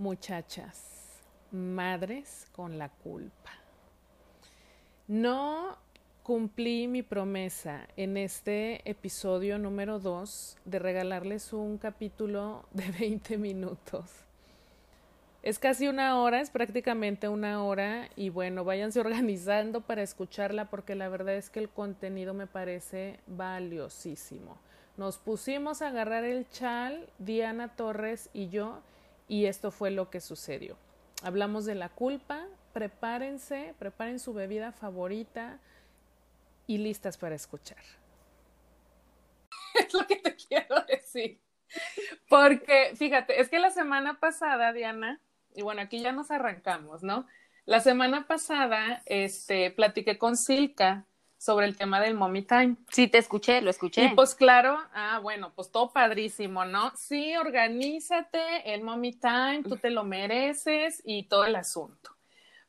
muchachas, madres con la culpa. No cumplí mi promesa en este episodio número 2 de regalarles un capítulo de 20 minutos. Es casi una hora, es prácticamente una hora y bueno, váyanse organizando para escucharla porque la verdad es que el contenido me parece valiosísimo. Nos pusimos a agarrar el chal, Diana Torres y yo, y esto fue lo que sucedió. Hablamos de la culpa, prepárense, preparen su bebida favorita y listas para escuchar. Es lo que te quiero decir. Porque, fíjate, es que la semana pasada, Diana, y bueno, aquí ya nos arrancamos, ¿no? La semana pasada, este, platiqué con Silka sobre el tema del Mommy Time. Sí, te escuché, lo escuché. Y pues claro, ah, bueno, pues todo padrísimo, ¿no? Sí, organízate, el Mommy Time, tú te lo mereces y todo el asunto.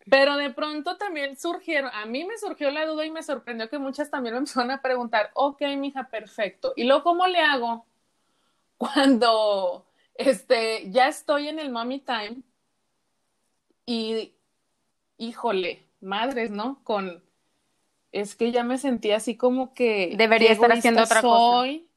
Pero de pronto también surgieron, a mí me surgió la duda y me sorprendió que muchas también me empezaron a preguntar, ok, mija, perfecto. ¿Y luego cómo le hago cuando este, ya estoy en el Mommy Time y, híjole, madres, ¿no? Con es que ya me sentía así como que debería estar haciendo otra soy, cosa.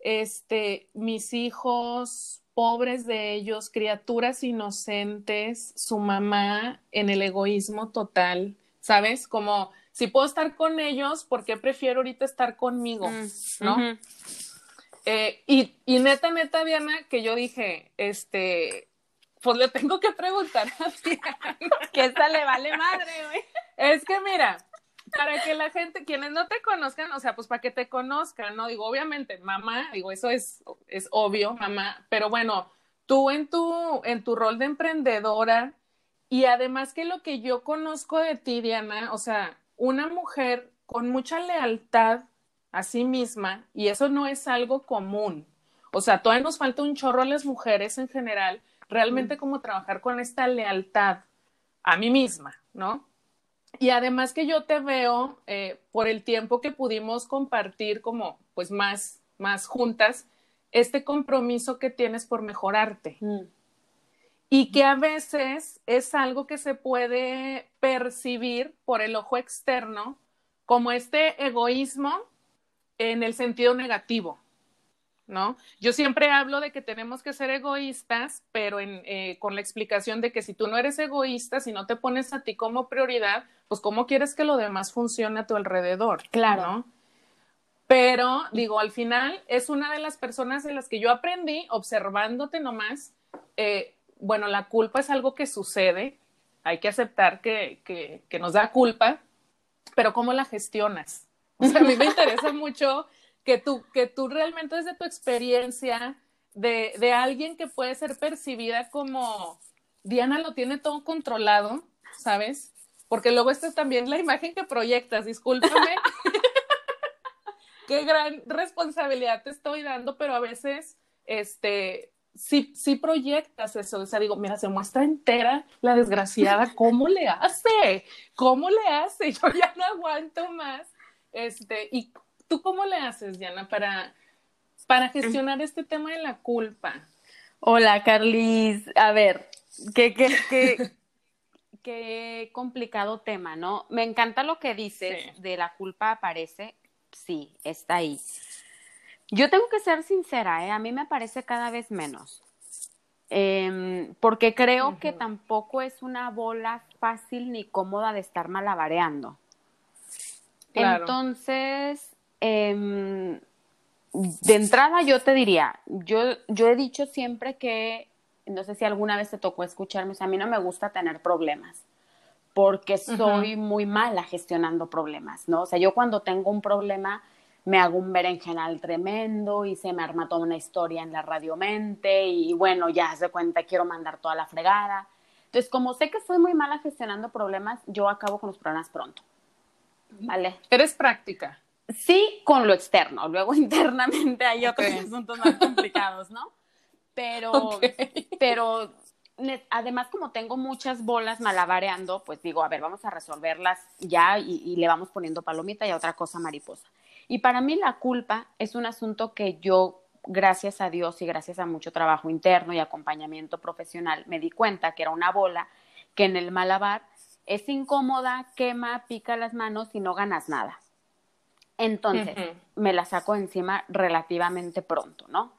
Este, mis hijos, pobres de ellos, criaturas inocentes, su mamá en el egoísmo total, ¿sabes? Como si puedo estar con ellos, ¿por qué prefiero ahorita estar conmigo? Mm, ¿No? Eh, y, y neta, neta, Diana, que yo dije, este, pues le tengo que preguntar a Diana. que esta le vale madre, güey. Es que mira, para que la gente, quienes no te conozcan, o sea, pues para que te conozcan, ¿no? Digo, obviamente, mamá, digo, eso es, es obvio, mamá, pero bueno, tú en tu, en tu rol de emprendedora y además que lo que yo conozco de ti, Diana, o sea, una mujer con mucha lealtad a sí misma y eso no es algo común. O sea, todavía nos falta un chorro a las mujeres en general, realmente mm. como trabajar con esta lealtad a mí misma, ¿no? Y además que yo te veo eh, por el tiempo que pudimos compartir como pues más, más juntas, este compromiso que tienes por mejorarte. Mm. Y que a veces es algo que se puede percibir por el ojo externo como este egoísmo en el sentido negativo. ¿No? Yo siempre hablo de que tenemos que ser egoístas, pero eh, con la explicación de que si tú no eres egoísta, si no te pones a ti como prioridad, pues cómo quieres que lo demás funcione a tu alrededor. Claro. Pero digo, al final es una de las personas de las que yo aprendí observándote nomás. Eh, bueno, la culpa es algo que sucede, hay que aceptar que, que, que nos da culpa, pero ¿cómo la gestionas? O sea, a mí me interesa mucho que tú, que tú realmente desde tu experiencia de, de alguien que puede ser percibida como Diana lo tiene todo controlado, ¿sabes? Porque luego esta es también la imagen que proyectas, discúlpame. Qué gran responsabilidad te estoy dando, pero a veces, este, sí, sí proyectas eso. O sea, digo, mira, se muestra entera la desgraciada, ¿cómo le hace? ¿Cómo le hace? Yo ya no aguanto más. Este, y ¿Tú cómo le haces, Diana, para, para gestionar este tema de la culpa? Hola, Carlis. A ver, qué, qué, qué, qué complicado tema, ¿no? Me encanta lo que dices de la culpa aparece. Sí, está ahí. Yo tengo que ser sincera, ¿eh? a mí me parece cada vez menos. Em, porque creo que tampoco es una bola fácil ni cómoda de estar malabareando. Entonces, eh, de entrada yo te diría, yo, yo he dicho siempre que, no sé si alguna vez te tocó escucharme, o sea, a mí no me gusta tener problemas, porque soy muy mala gestionando problemas, ¿no? O sea, yo cuando tengo un problema me hago un berenjenal tremendo y se me arma toda una historia en la radiomente y bueno, ya se cuenta, quiero mandar toda la fregada. Entonces, como sé que soy muy mala gestionando problemas, yo acabo con los problemas pronto. ¿Vale? Eres práctica. Sí, con lo externo. Luego internamente hay otros asuntos más complicados, ¿no? Pero, pero además como tengo muchas bolas malabareando, pues digo, a ver, vamos a resolverlas ya y, y, le vamos poniendo palomita y a otra cosa mariposa. Y para mí la culpa es un asunto que yo gracias a Dios y gracias a mucho trabajo interno y acompañamiento profesional, me di cuenta que era una bola que en el malabar es incómoda, quema, pica las manos y no ganas nada. Entonces, me la saco encima relativamente pronto, ¿no?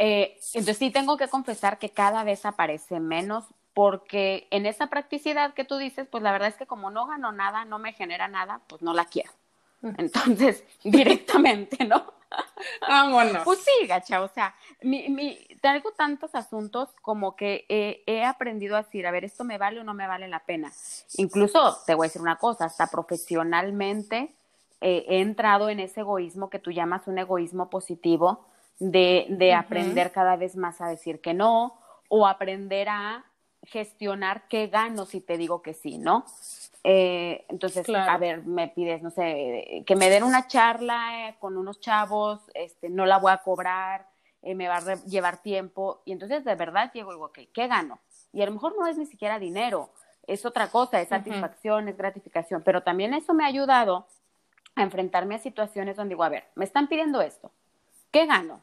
Eh, entonces sí tengo que confesar que cada vez aparece menos porque en esa practicidad que tú dices, pues la verdad es que como no gano nada, no me genera nada, pues no la quiero. Entonces, directamente, ¿no? Vámonos. Pues sí, gacha, o sea, mi, mi, traigo tantos asuntos como que he aprendido a decir, a ver, esto me vale o no me vale la pena. Incluso, te voy a decir una cosa, hasta profesionalmente eh, he entrado en ese egoísmo que tú llamas un egoísmo positivo, de, de aprender cada vez más a decir que no, o aprender a gestionar qué gano si te digo que sí, ¿no? Eh, entonces, a ver, me pides, no sé, que me den una charla eh, con unos chavos, este, no la voy a cobrar, eh, me va a llevar tiempo, y entonces de verdad llego y digo, ok, ¿qué gano? Y a lo mejor no es ni siquiera dinero, es otra cosa, es satisfacción, es gratificación, pero también eso me ha ayudado a enfrentarme a situaciones donde digo, a ver, me están pidiendo esto, ¿qué gano?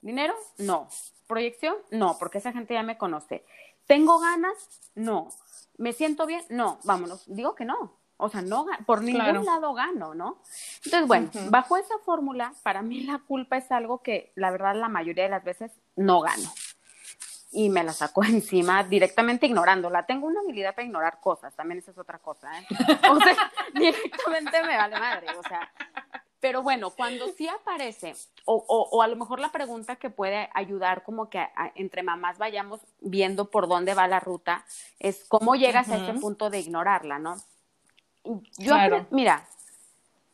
¿Dinero? No. ¿Proyección? No, porque esa gente ya me conoce. ¿Tengo ganas? No. ¿Me siento bien? No, vámonos. Digo que no. O sea, no por ningún lado gano, ¿no? Entonces, bueno, bajo esa fórmula, para mí la culpa es algo que la verdad la mayoría de las veces no gano. Y me la saco encima directamente ignorándola. Tengo una habilidad para ignorar cosas, también esa es otra cosa, ¿eh? O sea, directamente me vale madre. O sea, pero bueno, cuando sí aparece, o, o, a lo mejor la pregunta que puede ayudar como que entre mamás vayamos viendo por dónde va la ruta, es cómo llegas a ese punto de ignorarla, ¿no? Yo, mira,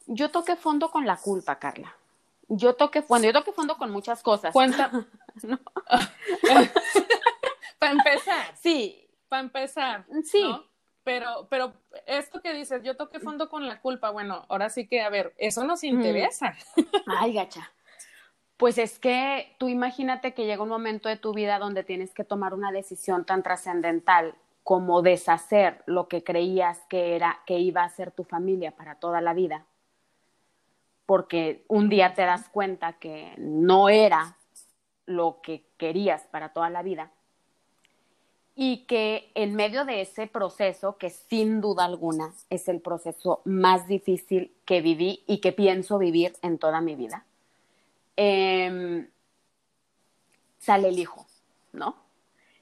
yo toqué fondo con la culpa, Carla. Yo toqué, bueno, yo toqué fondo con muchas cosas. Cuenta. Para empezar. Sí. Para empezar. Sí. Pero, pero esto que dices, yo toqué fondo con la culpa, bueno, ahora sí que, a ver, eso nos interesa. Ay, gacha. Pues es que tú imagínate que llega un momento de tu vida donde tienes que tomar una decisión tan trascendental como deshacer lo que creías que era que iba a ser tu familia para toda la vida. Porque un día te das cuenta que no era lo que querías para toda la vida y que en medio de ese proceso, que sin duda alguna es el proceso más difícil que viví y que pienso vivir en toda mi vida, em, sale el hijo, ¿no?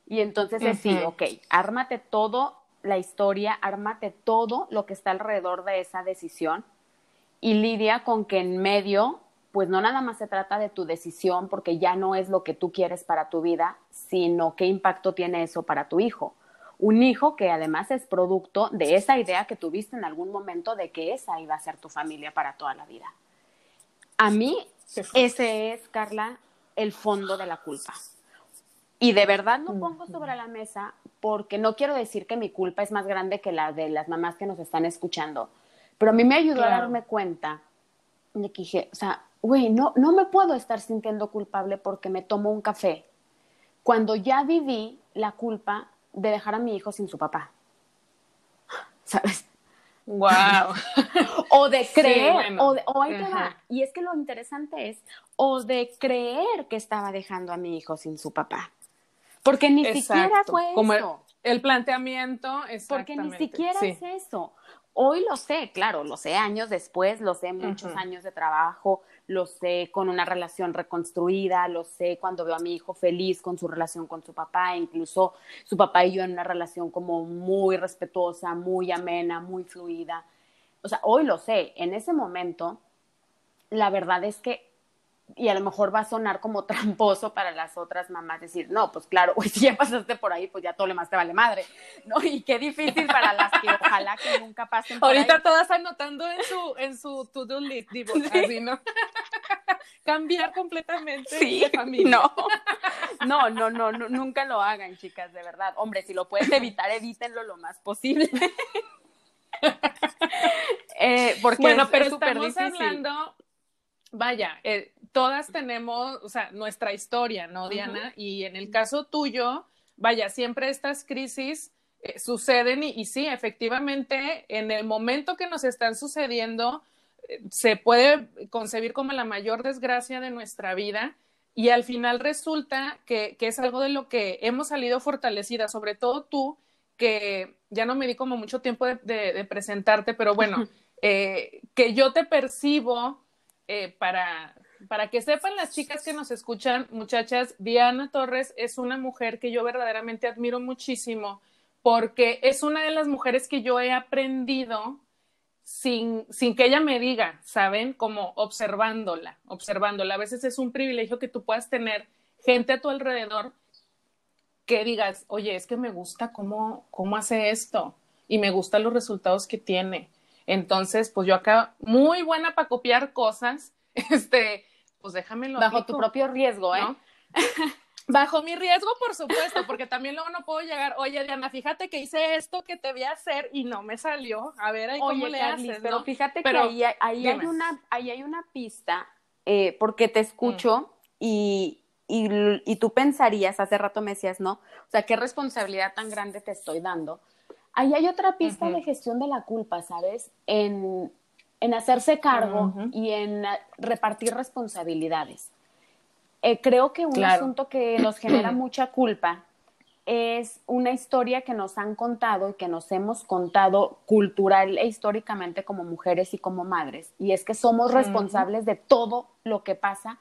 Y entonces es sí, ok, ármate todo la historia, ármate todo lo que está alrededor de esa decisión y lidia con que en medio pues no nada más se trata de tu decisión porque ya no es lo que tú quieres para tu vida, sino qué impacto tiene eso para tu hijo. Un hijo que además es producto de esa idea que tuviste en algún momento de que esa iba a ser tu familia para toda la vida. A mí, ese es, Carla, el fondo de la culpa. Y de verdad lo pongo sobre la mesa porque no quiero decir que mi culpa es más grande que la de las mamás que nos están escuchando, pero a mí me ayudó a darme cuenta de que dije, o sea, güey, no, no me puedo estar sintiendo culpable porque me tomo un café, cuando ya viví la culpa de dejar a mi hijo sin su papá. ¿Sabes? Wow. o de creer, o, de, o Y es que lo interesante es, o de creer que estaba dejando a mi hijo sin su papá. Porque ni siquiera fue Como eso. El, planteamiento, Porque ni siquiera es eso. Hoy lo sé, claro, lo sé años después, lo sé muchos años de trabajo, lo sé con una relación reconstruida, lo sé cuando veo a mi hijo feliz con su relación con su papá, incluso su papá y yo en una relación como muy respetuosa, muy amena, muy fluida. O sea, hoy lo sé, en ese momento, la verdad es que y a lo mejor va a sonar como tramposo para las otras mamás decir, no, pues claro, si ya pasaste por ahí, pues ya todo lo más te vale madre, ¿no? Y qué difícil para las que ojalá que nunca pasen por Ahorita todas anotando en su, en su to-do list, digo, así, ¿no? Cambiar completamente sí, No. no, no, no, no, nunca lo hagan, chicas, de verdad. Hombre, si lo puedes evitar, evítenlo lo más posible. eh, porque bueno, pero estamos hablando vaya, eh, todas tenemos, o sea, nuestra historia, ¿no, Diana? Y en el caso tuyo, vaya, siempre estas crisis eh, suceden y, sí, efectivamente, en el momento que nos están sucediendo, eh, se puede concebir como la mayor desgracia de nuestra vida. y al final resulta que, que, es algo de lo que hemos salido fortalecidas, sobre todo tú, que ya no me di como mucho tiempo de, de, presentarte, pero bueno, eh, que yo te percibo eh, para, para que sepan las chicas que nos escuchan, muchachas, Diana Torres es una mujer que yo verdaderamente admiro muchísimo porque es una de las mujeres que yo he aprendido sin, sin que ella me diga, ¿saben? Como observándola, observándola. A veces es un privilegio que tú puedas tener gente a tu alrededor que digas, oye, es que me gusta cómo, cómo hace esto y me gustan los resultados que tiene. Entonces, pues yo acá, muy buena para copiar cosas, este, pues déjamelo. Bajo tu propio riesgo, ¿eh? Bajo mi riesgo, por supuesto, porque también luego no puedo llegar, oye Diana, fíjate que hice esto que te voy a hacer y no me salió. A ver ahí cómo le haces, Pero fíjate que ahí, ahí hay una, ahí hay una pista, eh, porque te escucho mm. y, y, y, tú pensarías, hace rato me decías, ¿no? O sea, qué responsabilidad tan grande te estoy dando. Ahí hay otra pista de gestión de la culpa, ¿sabes? En, en hacerse cargo y en repartir responsabilidades. Eh, creo que un asunto que nos genera mucha culpa es una historia que nos han contado y que nos hemos contado cultural e históricamente como mujeres y como madres, y es que somos responsables de todo lo que pasa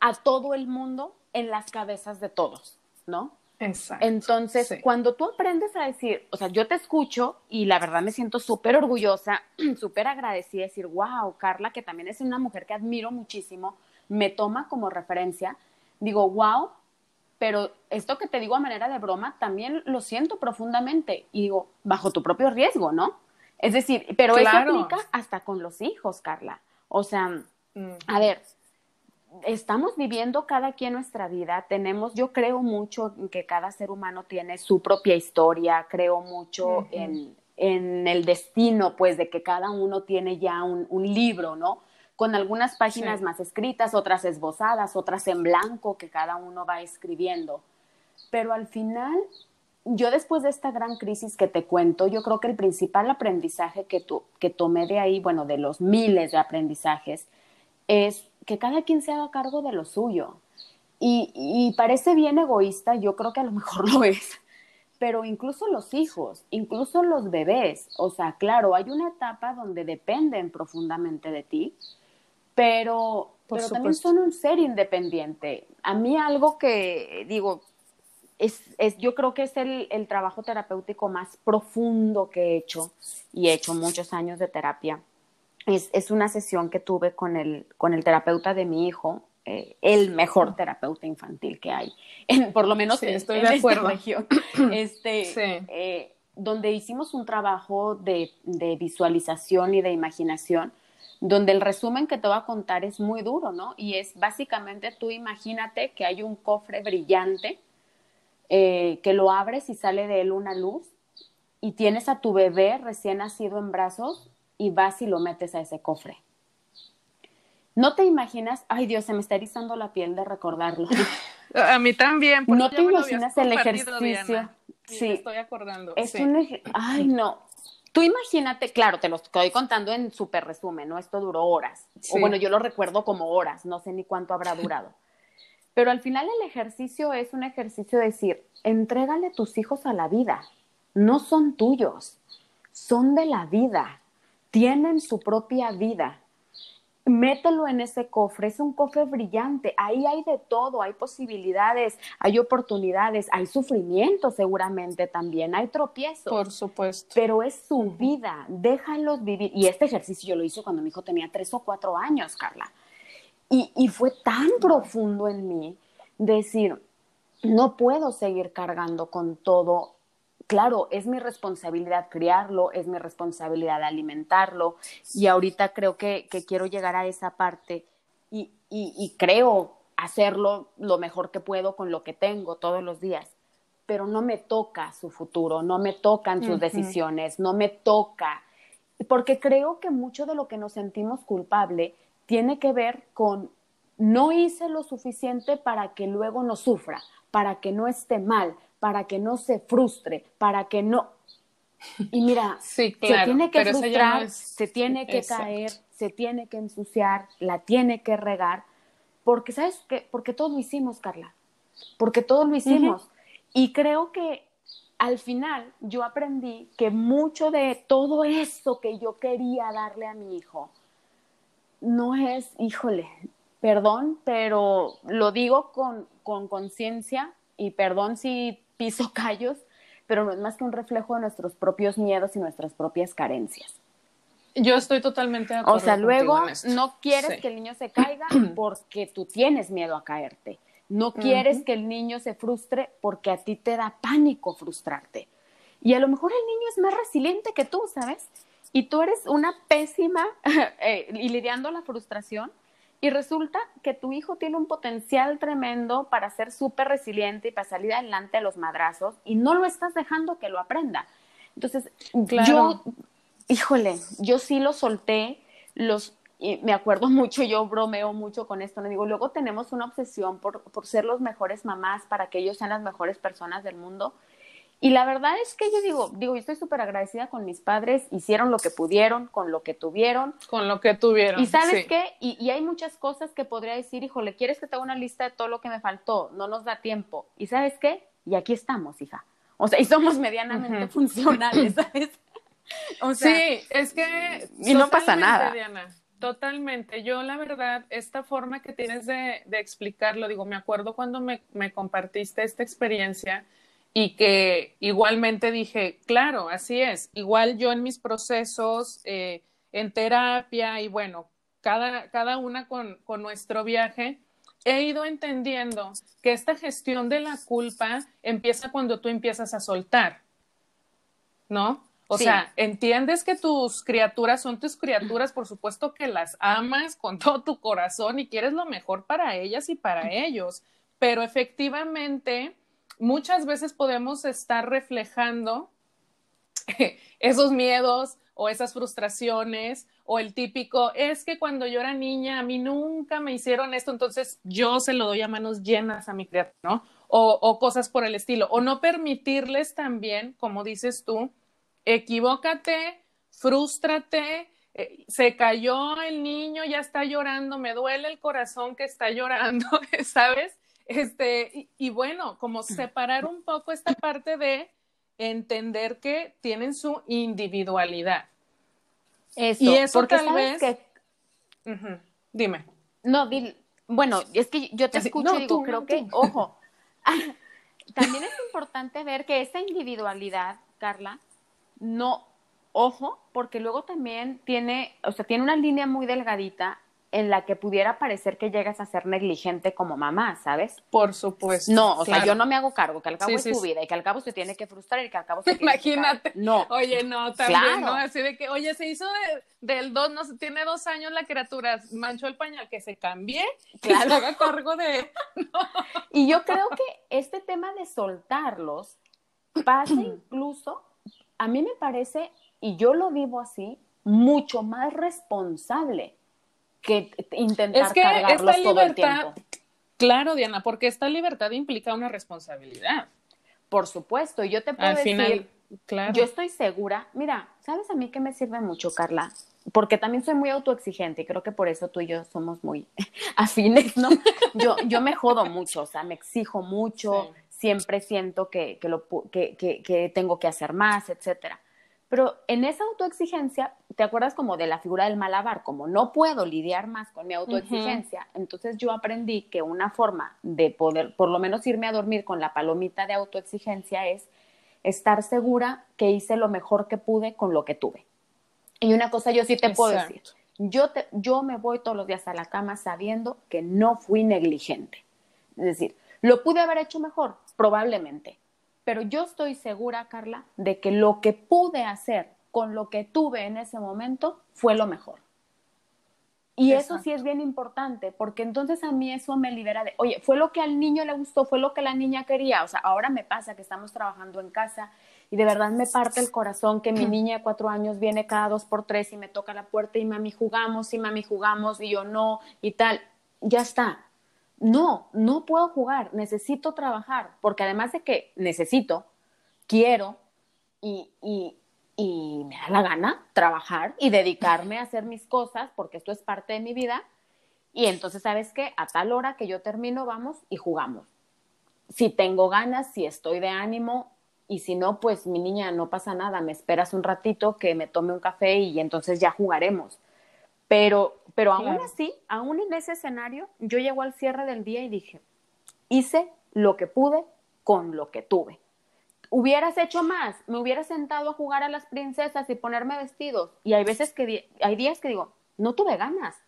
a todo el mundo en las cabezas de todos, ¿no? Exacto. Entonces, cuando tú aprendes a decir, o sea, yo te escucho y la verdad me siento súper orgullosa, súper agradecida, decir, wow, Carla, que también es una mujer que admiro muchísimo, me toma como referencia, digo, wow, pero esto que te digo a manera de broma, también lo siento profundamente y digo, bajo tu propio riesgo, ¿no? Es decir, pero eso aplica hasta con los hijos, Carla. O sea, a ver, estamos viviendo cada quien nuestra vida, tenemos, yo creo mucho en que cada ser humano tiene su propia historia, creo mucho en, en, el destino, pues, de que cada uno tiene ya un, un libro, ¿no? Con algunas páginas más escritas, otras esbozadas, otras en blanco que cada uno va escribiendo. Pero al final, yo después de esta gran crisis que te cuento, yo creo que el principal aprendizaje que, tu, que tomé de ahí, bueno, de los miles de aprendizajes, es que cada quien se haga cargo de lo suyo. Y, parece bien egoísta, yo creo que a lo mejor lo es, pero incluso los hijos, incluso los bebés, o sea, claro, hay una etapa donde dependen profundamente de ti, pero, pero también son un ser independiente. A mí algo que digo, es, es, yo creo que es el, el, trabajo terapéutico más profundo que he hecho y he hecho muchos años de terapia es, es, una sesión que tuve con el, con el terapeuta de mi hijo, eh, el mejor terapeuta infantil que hay, en, por lo menos en, estoy de acuerdo. región, este, eh, donde hicimos un trabajo de, de, visualización y de imaginación, donde el resumen que te voy a contar es muy duro, ¿no? Y es básicamente tú imagínate que hay un cofre brillante, eh, que lo abres y sale de él una luz, y tienes a tu bebé recién nacido en brazos y vas y lo metes a ese cofre. No te imaginas, ay Dios, se me está erizando la piel de recordarlo. A mí también. No te imaginas el ejercicio. Sí, estoy acordando. Es un ay no. Tú imagínate, claro, te lo estoy contando en súper resumen, ¿no? Esto duró horas. O bueno, yo lo recuerdo como horas, no sé ni cuánto habrá durado. Pero al final el ejercicio es un ejercicio de decir, entrégale tus hijos a la vida. No son tuyos, son de la vida tienen su propia vida. Mételo en ese cofre, es un cofre brillante, ahí hay de todo, hay posibilidades, hay oportunidades, hay sufrimiento seguramente también, hay tropiezos. Por supuesto. Pero es su vida, déjalos vivir. Y este ejercicio yo lo hice cuando mi hijo tenía tres o cuatro años, Carla. Y, y fue tan profundo en mí decir, no puedo seguir cargando con todo claro, es mi responsabilidad criarlo, es mi responsabilidad alimentarlo y ahorita creo que, quiero llegar a esa parte y, y, creo hacerlo lo mejor que puedo con lo que tengo todos los días, pero no me toca su futuro, no me tocan sus decisiones, no me toca, porque creo que mucho de lo que nos sentimos culpable tiene que ver con no hice lo suficiente para que luego no sufra, para que no esté mal, para que no se frustre, para que no... Y mira, se tiene que frustrar, se tiene que caer, se tiene que ensuciar, la tiene que regar, porque, ¿sabes qué? Porque todo lo hicimos, Carla, porque todo lo hicimos. Y creo que al final yo aprendí que mucho de todo eso que yo quería darle a mi hijo, no es, híjole, perdón, pero lo digo con conciencia y perdón si piso callos, pero no es más que un reflejo de nuestros propios miedos y nuestras propias carencias. Yo estoy totalmente de acuerdo. O sea, luego no quieres que el niño se caiga porque tú tienes miedo a caerte. No quieres que el niño se frustre porque a ti te da pánico frustrarte. Y a lo mejor el niño es más resiliente que tú, ¿sabes? Y tú eres una pésima eh, y lidiando la frustración. Y resulta que tu hijo tiene un potencial tremendo para ser súper resiliente y para salir adelante a los madrazos y no lo estás dejando que lo aprenda. Entonces, yo, híjole, yo sí lo solté, los y me acuerdo mucho, yo bromeo mucho con esto, ¿no? digo, luego tenemos una obsesión por, por ser los mejores mamás para que ellos sean las mejores personas del mundo. Y la verdad es que yo digo, digo, yo estoy súper agradecida con mis padres, hicieron lo que pudieron, con lo que tuvieron. Con lo que tuvieron. Y sabes qué, y, y, hay muchas cosas que podría decir, híjole, ¿quieres que te haga una lista de todo lo que me faltó? No nos da tiempo. Y sabes qué, y aquí estamos, hija. O sea, y somos medianamente funcionales, ¿sabes? O sea, sí, es que... Y no pasa nada. Totalmente. Yo, la verdad, esta forma que tienes de, explicarlo, digo, me acuerdo cuando me, compartiste esta experiencia y que igualmente dije, claro, así es. Igual yo en mis procesos, eh, en terapia y bueno, cada, cada una con, con nuestro viaje, he ido entendiendo que esta gestión de la culpa empieza cuando tú empiezas a soltar, ¿no? O sea, entiendes que tus criaturas son tus criaturas, por supuesto que las amas con todo tu corazón y quieres lo mejor para ellas y para ellos, pero efectivamente muchas veces podemos estar reflejando esos miedos o esas frustraciones o el típico, es que cuando yo era niña a mí nunca me hicieron esto, entonces yo se lo doy a manos llenas a mi criatura, ¿no? O, cosas por el estilo, o no permitirles también, como dices tú, equivócate, frústrate, eh, se cayó el niño, ya está llorando, me duele el corazón que está llorando, ¿sabes? Este, y, bueno, como separar un poco esta parte de entender que tienen su individualidad. Eso, y eso porque tal vez... Que... Dime. No, bueno, es que yo te escucho y digo, creo que, ojo, también es importante ver que esa individualidad, Carla, no, ojo, porque luego también tiene, o sea, tiene una línea muy delgadita en la que pudiera parecer que llegas a ser negligente como mamá, ¿sabes? Por supuesto. No, o sea, yo no me hago cargo, que al cabo es su vida y que al cabo se tiene que frustrar y que al cabo se tiene Imagínate. no. Oye, no, también, ¿no? Así de que, oye, se hizo del dos, no sé, tiene dos años la criatura, manchó el pañal, que se cambie, claro. que se haga cargo de... Y yo creo que este tema de soltarlos pasa incluso a mí me parece, y yo lo vivo así, mucho más responsable que intentar es que cargarlos todo el tiempo. Claro, Diana, porque esta libertad implica una responsabilidad. Por supuesto, yo te puedo Al decir, final, claro. yo estoy segura, mira, ¿sabes a mí qué me sirve mucho, Carla? Porque también soy muy autoexigente y creo que por eso tú y yo somos muy afines, ¿no? Yo, yo me jodo mucho, o sea, me exijo mucho, siempre siento que, lo, que, que, tengo que hacer más, etcétera. Pero en esa autoexigencia, ¿te acuerdas como de la figura del malabar? Como no puedo lidiar más con mi autoexigencia, entonces yo aprendí que una forma de poder, por lo menos irme a dormir con la palomita de autoexigencia es estar segura que hice lo mejor que pude con lo que tuve. Y una cosa yo sí te puedo decir, yo, te, yo me voy todos los días a la cama sabiendo que no fui negligente. Es decir, ¿lo pude haber hecho mejor? probablemente. Pero yo estoy segura, Carla, de que lo que pude hacer con lo que tuve en ese momento fue lo mejor. Y eso sí es bien importante, porque entonces a mí eso me libera de, oye, fue lo que al niño le gustó, fue lo que la niña quería. O sea, ahora me pasa que estamos trabajando en casa y de verdad me parte el corazón que mi niña de cuatro años viene cada dos por tres y me toca la puerta y mami jugamos y mami jugamos y yo no y tal. Ya está, no, no puedo jugar, necesito trabajar, porque además de que necesito, quiero y, y, y, me da la gana trabajar y dedicarme a hacer mis cosas, porque esto es parte de mi vida, Y entonces, ¿sabes qué? A tal hora que yo termino, vamos y jugamos. Si tengo ganas, si estoy de ánimo, y si no, pues mi niña, no pasa nada, me esperas un ratito que me tome un café y entonces ya jugaremos. Pero, pero aún así, aún en ese escenario, yo llego al cierre del día y dije, hice lo que pude con lo que tuve. Hubieras hecho más, me hubiera sentado a jugar a las princesas y ponerme vestidos. Y hay veces que, hay días que digo, no tuve ganas,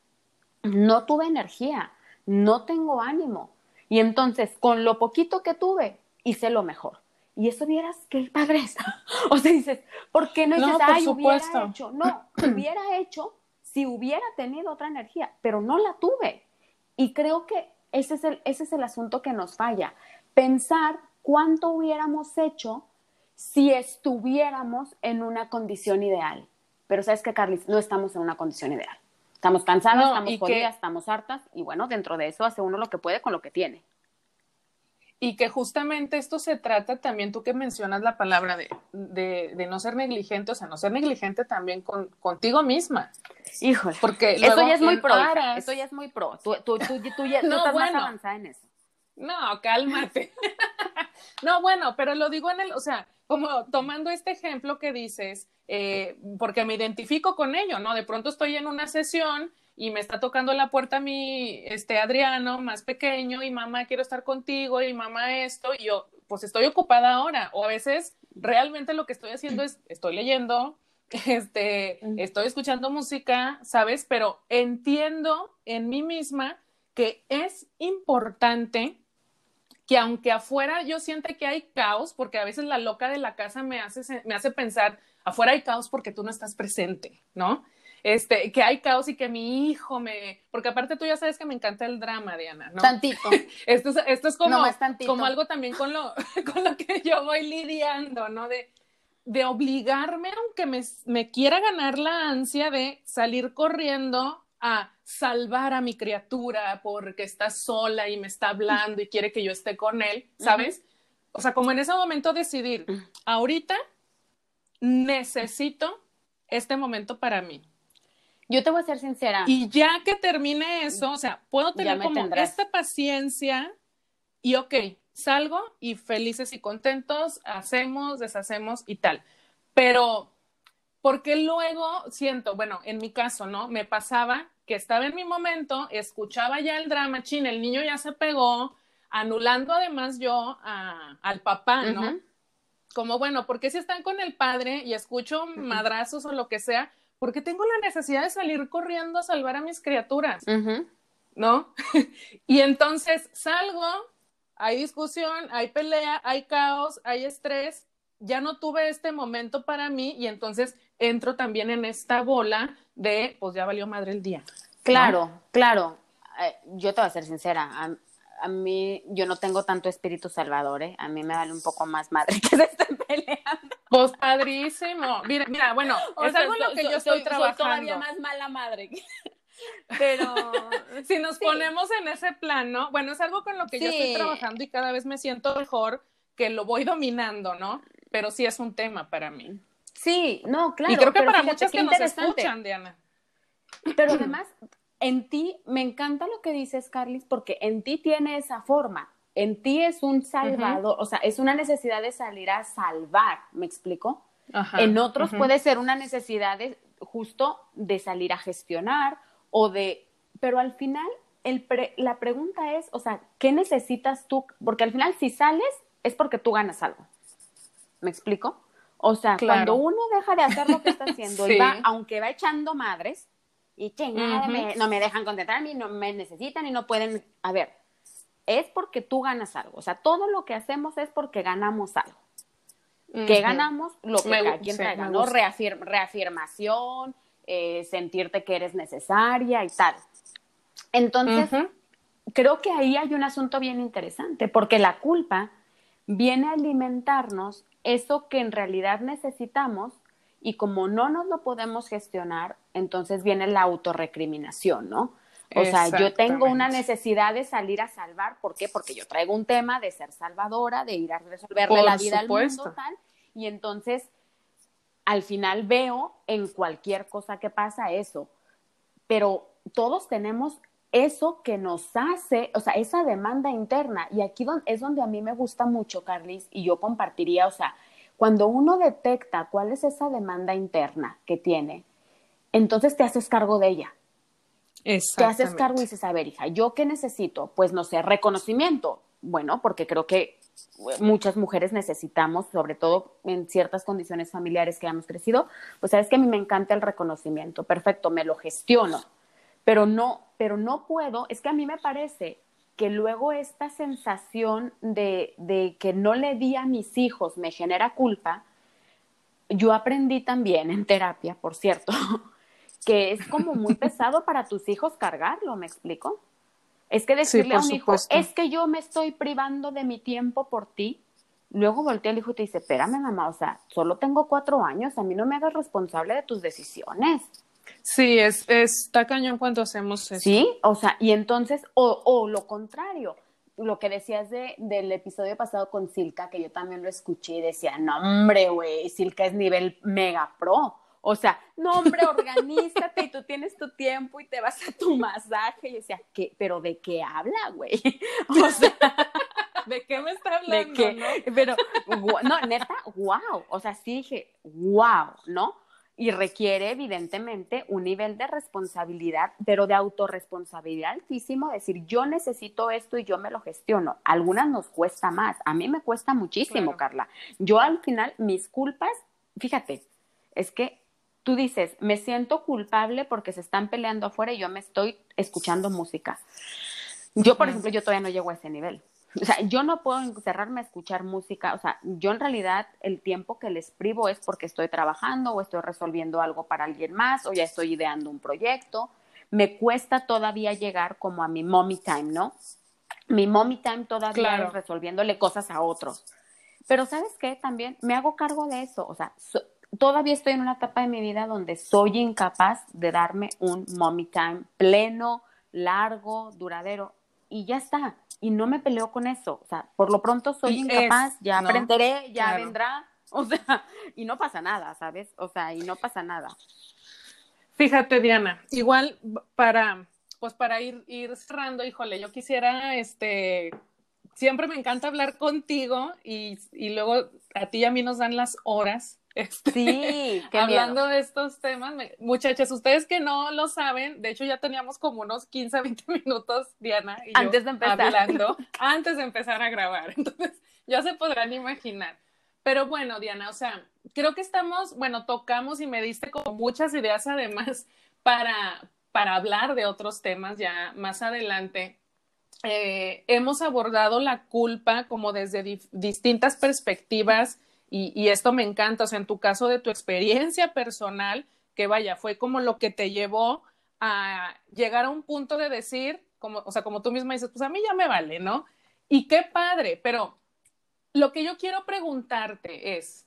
no tuve energía, no tengo ánimo. Y entonces, con lo poquito que tuve, hice lo mejor. Y eso vieras qué padre está. O sea, dices, ¿por qué no dices, ay, hubiera hecho? No, hubiera hecho si hubiera tenido otra energía, pero no la tuve. Y creo que ese es el, ese es el asunto que nos falla. Pensar cuánto hubiéramos hecho si estuviéramos en una condición ideal. Pero sabes que, Carlis, no estamos en una condición ideal. Estamos cansadas, estamos jodidas, estamos hartas, y bueno, dentro de eso hace uno lo que puede con lo que tiene y que justamente esto se trata también, tú que mencionas la palabra de, de, no ser negligente, o sea, no ser negligente también con, contigo misma. Híjole, porque eso ya es muy pro, eso ya es muy pro, tú, tú, tú, ya no, estás más avanzada en eso. No, cálmate. no, bueno, pero lo digo en el, o sea, como tomando este ejemplo que dices, eh, porque me identifico con ello, ¿no? De pronto estoy en una sesión y me está tocando la puerta mi, este Adriano, más pequeño, y mamá, quiero estar contigo, y mamá esto, y yo, pues estoy ocupada ahora, o a veces realmente lo que estoy haciendo es, estoy leyendo, este, estoy escuchando música, ¿sabes? Pero entiendo en mí misma que es importante que aunque afuera yo siente que hay caos, porque a veces la loca de la casa me hace, me hace pensar, afuera hay caos porque tú no estás presente, ¿no? Este, que hay caos y que mi hijo me, porque aparte tú ya sabes que me encanta el drama, Diana, ¿no? Tantito. Esto es, esto es como, como algo también con lo, con lo que yo voy lidiando, ¿no? De, de obligarme, aunque me, me quiera ganar la ansia de salir corriendo a salvar a mi criatura porque está sola y me está hablando y quiere que yo esté con él, ¿sabes? O sea, como en ese momento decidir, ahorita necesito este momento para mí. Yo te voy a ser sincera. Y ya que termine eso, o sea, puedo tener como esta paciencia y ok, salgo y felices y contentos, hacemos, deshacemos y tal. Pero, porque luego siento, bueno, en mi caso, ¿no? Me pasaba que estaba en mi momento, escuchaba ya el drama, chin, el niño ya se pegó, anulando además yo al papá, ¿no? Como, bueno, porque si están con el padre y escucho madrazos o lo que sea, porque tengo la necesidad de salir corriendo a salvar a mis criaturas, ¿no? y entonces salgo, hay discusión, hay pelea, hay caos, hay estrés, ya no tuve este momento para mí y entonces entro también en esta bola de, pues ya valió madre el día. Claro, claro. Eh, yo te voy a ser sincera, a mí, yo no tengo tanto espíritu salvador, ¿eh? A mí me vale un poco más madre que se estén peleando. Pues padrísimo. Mira, mira, bueno, es algo en lo que yo estoy trabajando. Soy todavía más mala madre. Pero si nos ponemos en ese plano, bueno, es algo con lo que yo estoy trabajando y cada vez me siento mejor que lo voy dominando, ¿no? Pero sí es un tema para mí. Sí, no, claro. Y creo que para muchas que nos escuchan, Diana. Pero además, en ti, me encanta lo que dices, Carlis, porque en ti tiene esa forma. En ti es un salvador, o sea, es una necesidad de salir a salvar, ¿me explico? en otros puede ser una necesidad de, justo de salir a gestionar o de, pero al final el la pregunta es, o sea, ¿qué necesitas tú? Porque al final si sales es porque tú ganas algo. ¿Me explico? O sea, cuando uno deja de hacer lo que está haciendo y va, aunque va echando madres, y chingada, no me dejan contentarme, no me necesitan y no pueden. A ver, es porque tú ganas algo. O sea, todo lo que hacemos es porque ganamos algo. Que ganamos lo que me, quien traiga, ¿no? reafirmación, eh, sentirte que eres necesaria y tal. Entonces, creo que ahí hay un asunto bien interesante, porque la culpa viene a alimentarnos eso que en realidad necesitamos y como no nos lo podemos gestionar, entonces viene la autorrecriminación, ¿no? O sea, yo tengo una necesidad de salir a salvar, ¿por qué? Porque yo traigo un tema de ser salvadora, de ir a resolverle la vida al mundo, tal, y entonces al final veo en cualquier cosa que pasa eso, pero todos tenemos eso que nos hace, o sea, esa demanda interna. Y aquí es donde a mí me gusta mucho, Carlis, y yo compartiría, o sea, cuando uno detecta cuál es esa demanda interna que tiene, entonces te haces cargo de ella. Te haces cargo y dices, a ver, hija, ¿yo qué necesito? Pues no sé, reconocimiento. Bueno, porque creo que muchas mujeres necesitamos, sobre todo en ciertas condiciones familiares que hemos crecido, pues sabes que a mí me encanta el reconocimiento. Perfecto, me lo gestiono pero no, pero no puedo, es que a mí me parece que luego esta sensación de, de que no le di a mis hijos me genera culpa, yo aprendí también en terapia, por cierto, que es como muy pesado para tus hijos cargarlo, ¿me explico? Es que decirle a un hijo, es que yo me estoy privando de mi tiempo por ti. Luego voltea el hijo y te dice, espérame mamá, o sea, solo tengo cuatro años, a mí no me hagas responsable de tus decisiones. Sí, es, está cañón cuando hacemos eso. Sí, o sea, y entonces, o, o lo contrario, lo que decías de, del episodio pasado con Silka, que yo también lo escuché y decía, no, hombre, güey, Silka es nivel mega pro. O sea, no, hombre, organízate y tú tienes tu tiempo y te vas a tu masaje. Y decía, ¿qué? ¿Pero de qué habla, güey? O sea, ¿de qué me está hablando? ¿De qué? Pero, no, neta, wow. O sea, sí dije, wow, ¿no? Y requiere evidentemente un nivel de responsabilidad, pero de autorresponsabilidad altísimo, decir yo necesito esto y yo me lo gestiono. Algunas nos cuesta más, a mí me cuesta muchísimo, Carla. Yo al final mis culpas, fíjate, es que tú dices, me siento culpable porque se están peleando afuera y yo me estoy escuchando música. Yo, por ejemplo, yo todavía no llego a ese nivel. O sea, yo no puedo encerrarme a escuchar música. O sea, yo en realidad el tiempo que les privo es porque estoy trabajando o estoy resolviendo algo para alguien más o ya estoy ideando un proyecto. Me cuesta todavía llegar como a mi mommy time, ¿no? Mi mommy time todavía es resolviéndole cosas a otros. Pero ¿sabes qué? También me hago cargo de eso. O sea, todavía estoy en una etapa de mi vida donde soy incapaz de darme un mommy time pleno, largo, duradero. Y ya está y no me peleo con eso. O sea, por lo pronto soy incapaz, ya aprenderé, ya vendrá. O sea, y no pasa nada, ¿sabes? O sea, y no pasa nada. Fíjate, Diana, igual para, pues para ir, ir cerrando, híjole, yo quisiera, este, siempre me encanta hablar contigo y, y luego a ti y a mí nos dan las horas este, sí, hablando de estos temas, muchachas, ustedes que no lo saben, de hecho ya teníamos como unos 15, 20 minutos, Diana y antes yo de empezar. hablando, antes de empezar a grabar. Entonces, ya se podrán imaginar. Pero bueno, Diana, o sea, creo que estamos, bueno, tocamos y me diste como muchas ideas además para, para hablar de otros temas ya más adelante. Eh, hemos abordado la culpa como desde distintas perspectivas y, esto me encanta, o sea, en tu caso de tu experiencia personal, que vaya, fue como lo que te llevó a llegar a un punto de decir, como, o sea, como tú misma dices, pues a mí ya me vale, ¿no? Y qué padre, pero lo que yo quiero preguntarte es,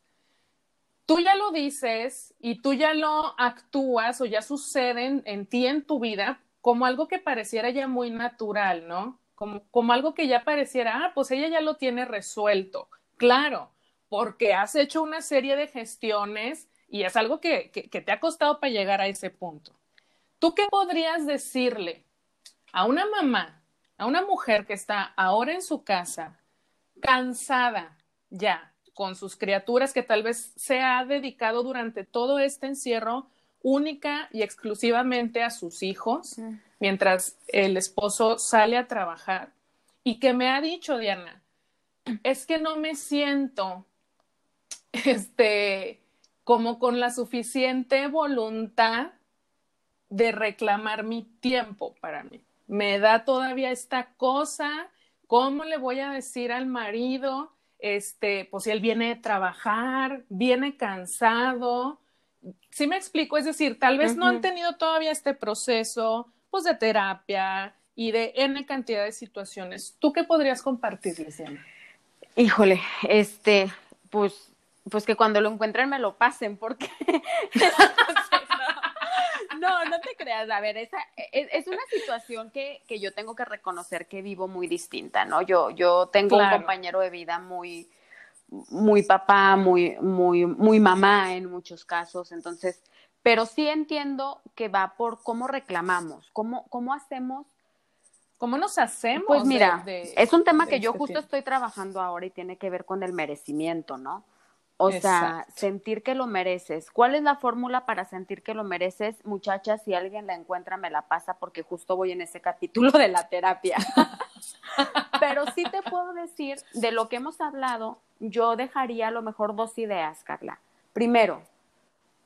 tú ya lo dices y tú ya lo actúas o ya suceden en ti, en tu vida, como algo que pareciera ya muy natural, ¿no? Como, como algo que ya pareciera, ah, pues ella ya lo tiene resuelto. Claro, porque has hecho una serie de gestiones y es algo que, te ha costado para llegar a ese punto. ¿Tú qué podrías decirle a una mamá, a una mujer que está ahora en su casa, cansada ya con sus criaturas, que tal vez se ha dedicado durante todo este encierro única y exclusivamente a sus hijos, mientras el esposo sale a trabajar, y que me ha dicho, Diana, es que no me siento este, como con la suficiente voluntad de reclamar mi tiempo para mí. Me da todavía esta cosa, ¿cómo le voy a decir al marido? Este, pues si él viene a trabajar, viene cansado. Sí me explico, es decir, tal vez no han tenido todavía este proceso, pues de terapia y de N cantidad de situaciones. ¿Tú qué podrías compartir, Luciana? Híjole, este, pues pues que cuando lo encuentren me lo pasen, porque no, no te creas, a ver, esa, es, es una situación que, que, yo tengo que reconocer que vivo muy distinta, ¿no? Yo, yo tengo un compañero de vida muy, muy papá, muy, muy, muy mamá en muchos casos, entonces, pero sí entiendo que va por cómo reclamamos, cómo, cómo hacemos ¿Cómo nos hacemos? Pues mira, es un tema que yo este justo estoy trabajando ahora y tiene que ver con el merecimiento, ¿no? O sea, sentir que lo mereces. ¿Cuál es la fórmula para sentir que lo mereces? Muchachas, si alguien la encuentra, me la pasa porque justo voy en ese capítulo de la terapia. Pero sí te puedo decir, de lo que hemos hablado, yo dejaría a lo mejor dos ideas, Carla. Primero,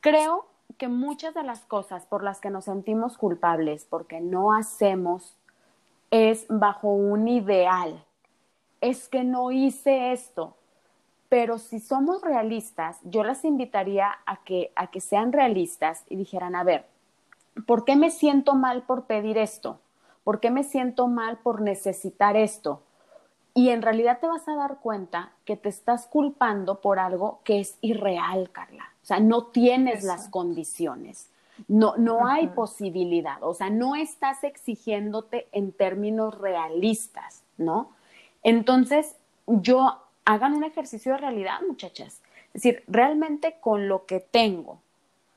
creo que muchas de las cosas por las que nos sentimos culpables, porque no hacemos, es bajo un ideal. Es que no hice esto, pero si somos realistas, yo las invitaría a que, a que sean realistas y dijeran, a ver, ¿por qué me siento mal por pedir esto? ¿Por qué me siento mal por necesitar esto? Y en realidad te vas a dar cuenta que te estás culpando por algo que es irreal, Carla. O sea, no tienes las condiciones. No, no hay posibilidad. O sea, no estás exigiéndote en términos realistas, ¿no? Entonces, yo hagan un ejercicio de realidad, muchachas. Es decir, realmente con lo que tengo,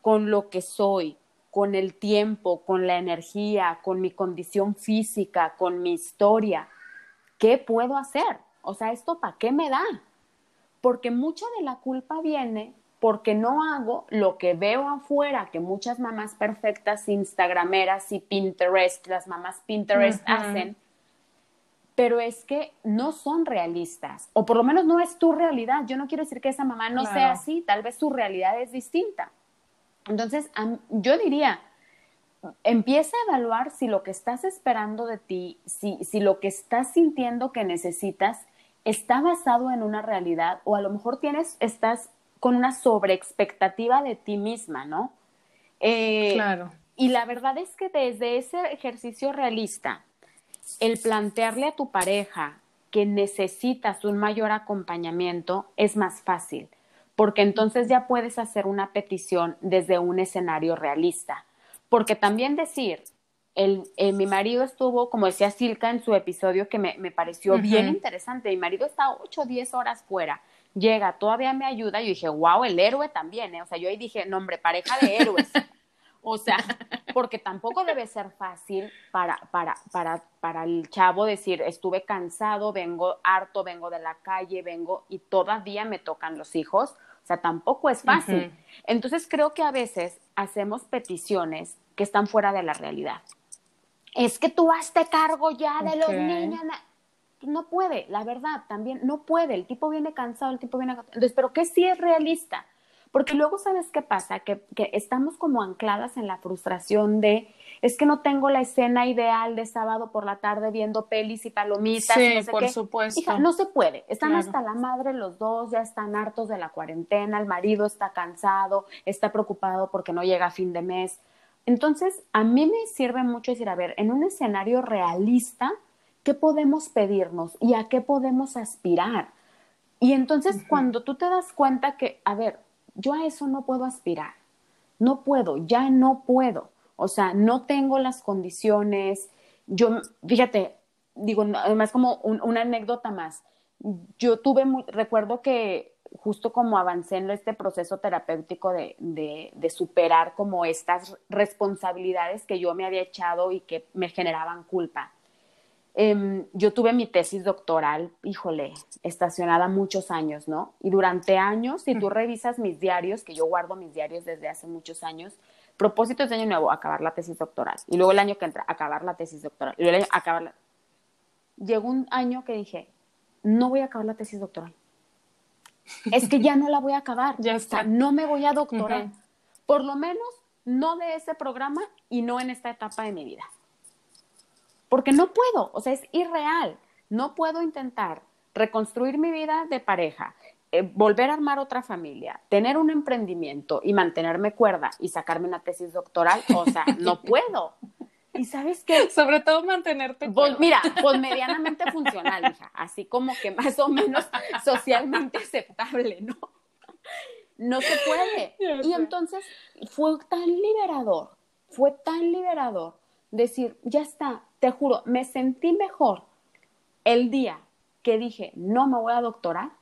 con lo que soy, con el tiempo, con la energía, con mi condición física, con mi historia, ¿qué puedo hacer? O sea, ¿esto para qué me da? Porque mucha de la culpa viene porque no hago lo que veo afuera que muchas mamás perfectas, instagrameras y Pinterest, las mamás Pinterest hacen, pero es que no son realistas, o por lo menos no es tu realidad. Yo no quiero decir que esa mamá no sea así, tal vez su realidad es distinta. Entonces, yo diría, empieza a evaluar si lo que estás esperando de ti, si, si lo que estás sintiendo que necesitas está basado en una realidad o a lo mejor tienes, estás con una sobreexpectativa de ti misma, ¿no? Eh, claro. Y la verdad es que desde ese ejercicio realista, el plantearle a tu pareja que necesitas un mayor acompañamiento es más fácil, porque entonces ya puedes hacer una petición desde un escenario realista. Porque también decir, el, eh, mi marido estuvo, como decía Silka en su episodio, que me, pareció bien interesante, mi marido está 8 o 10 horas fuera, llega, todavía me ayuda, y yo dije, wow, el héroe también, ¿eh? o sea, yo ahí dije, nombre, pareja de héroes. O sea, porque tampoco debe ser fácil para, para, para, para el chavo decir, estuve cansado, vengo harto, vengo de la calle, vengo y todavía me tocan los hijos. O sea, tampoco es fácil. Entonces creo que a veces hacemos peticiones que están fuera de la realidad. Es que tú hazte cargo ya de los niños. No puede, la verdad, también no puede. El tipo viene cansado, el tipo viene... Entonces, pero que sí es realista porque luego, ¿sabes qué pasa? Que, estamos como ancladas en la frustración de, es que no tengo la escena ideal de sábado por la tarde viendo pelis y palomitas. Sí, por supuesto. Hija, no se puede. Están hasta la madre los dos, ya están hartos de la cuarentena, el marido está cansado, está preocupado porque no llega a fin de mes. Entonces, a mí me sirve mucho decir, a ver, en un escenario realista, ¿qué podemos pedirnos y a qué podemos aspirar? Y entonces, cuando tú te das cuenta que, a ver, yo a eso no puedo aspirar, no puedo, ya no puedo, o sea, no tengo las condiciones, yo, fíjate, digo, además como una anécdota más, yo tuve, recuerdo que justo como avancé en este proceso terapéutico de, de, de, superar como estas responsabilidades que yo me había echado y que me generaban culpa. Em, yo tuve mi tesis doctoral, híjole, estacionada muchos años, ¿no? Y durante años, si tú revisas mis diarios, que yo guardo mis diarios desde hace muchos años, propósito de año nuevo, acabar la tesis doctoral. Y luego el año que entra, acabar la tesis doctoral. Y luego el año, acabar la... Llegó un año que dije, no voy a acabar la tesis doctoral. es que ya no la voy a acabar. ya está. no me voy a doctorar. Por lo menos no de ese programa y no en esta etapa de mi vida porque no puedo, o sea, es irreal. No puedo intentar reconstruir mi vida de pareja, eh, volver a armar otra familia, tener un emprendimiento y mantenerme cuerda y sacarme una tesis doctoral, o sea, no puedo. ¿Y sabes qué? Sobre todo mantenerte. Pues, mira, pues medianamente funcional, hija, así como que más o menos socialmente aceptable, ¿no? No se puede. Y entonces fue tan liberador, fue tan liberador decir, ya está, te juro, me sentí mejor el día que dije, no me voy a doctorar,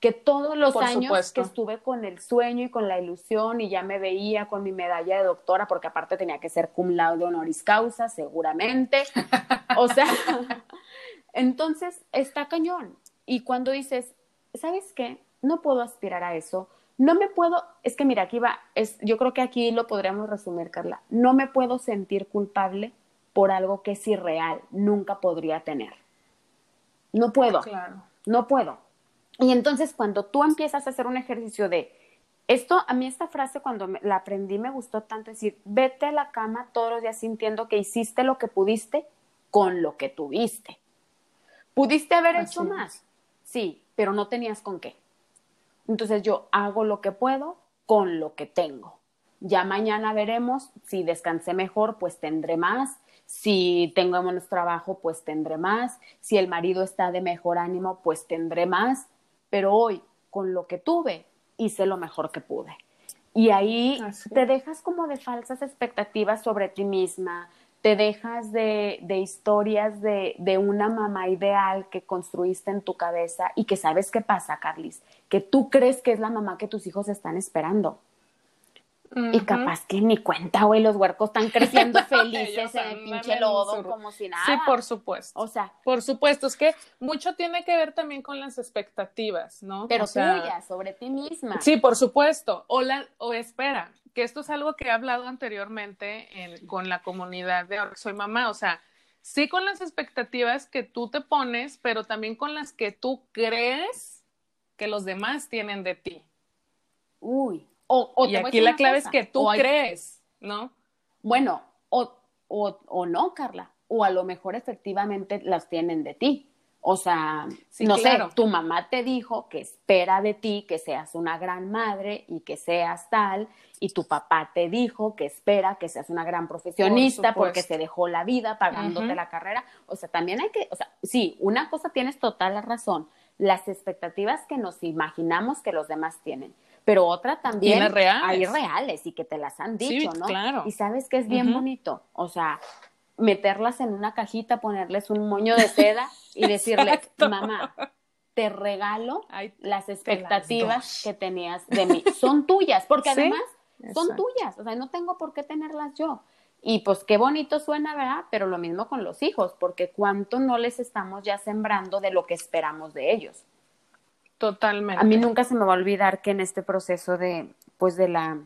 que todos los años que estuve con el sueño y con la ilusión y ya me veía con mi medalla de doctora, porque aparte tenía que ser cum laude honoris causa, seguramente. o sea, entonces está cañón. Y cuando dices, ¿sabes qué? No puedo aspirar a eso. No me puedo, es que mira, aquí va, es, yo creo que aquí lo podríamos resumir, Carla. No me puedo sentir culpable por algo que es irreal, nunca podría tener. No puedo. Claro. No puedo. Y entonces cuando tú empiezas a hacer un ejercicio de esto, a mí esta frase cuando la aprendí me gustó tanto decir, vete a la cama todos los días sintiendo que hiciste lo que pudiste con lo que tuviste. ¿Pudiste haber hecho más? Sí, pero no tenías con qué. Entonces yo hago lo que puedo con lo que tengo. Ya mañana veremos si descansé mejor, pues tendré más. Si tengo menos trabajo, pues tendré más. Si el marido está de mejor ánimo, pues tendré más pero hoy con lo que tuve hice lo mejor que pude. Y ahí te dejas como de falsas expectativas sobre ti misma, te dejas de, de historias de, de, una mamá ideal que construiste en tu cabeza y que sabes qué pasa, Carlis, que tú crees que es la mamá que tus hijos están esperando. Y capaz que ni cuenta, güey, los huercos están creciendo felices en el pinche lodo como si nada. Sí, por supuesto. O sea, por supuesto, es que mucho tiene que ver también con las expectativas, ¿no? Pero tuyas, sobre ti misma. Sí, por supuesto. O, la, o espera, que esto es algo que he hablado anteriormente con la comunidad de soy mamá, o sea, sí con las expectativas que tú te pones, pero también con las que tú crees que los demás tienen de ti. Uy, y aquí la clave es que tú crees, ¿no? Bueno, o, o, no, Carla, o a lo mejor efectivamente las tienen de ti. O sea, no sé, tu mamá te dijo que espera de ti que seas una gran madre y que seas tal, y tu papá te dijo que espera que seas una gran profesionista porque se dejó la vida pagándote la carrera. O sea, también hay que, o sea, sí, una cosa tienes total la razón, las expectativas que nos imaginamos que los demás tienen pero otra también hay reales y que te las han dicho, ¿no? Claro. Y sabes que es bien bonito, o sea, meterlas en una cajita, ponerles un moño de seda y decirle, mamá, te regalo las expectativas que tenías de mí. Son tuyas, porque además son tuyas, o sea, no tengo por qué tenerlas yo. Y pues qué bonito suena, ¿verdad? Pero lo mismo con los hijos, porque cuánto no les estamos ya sembrando de lo que esperamos de ellos. Totalmente. A mí nunca se me va a olvidar que en este proceso de, pues de la,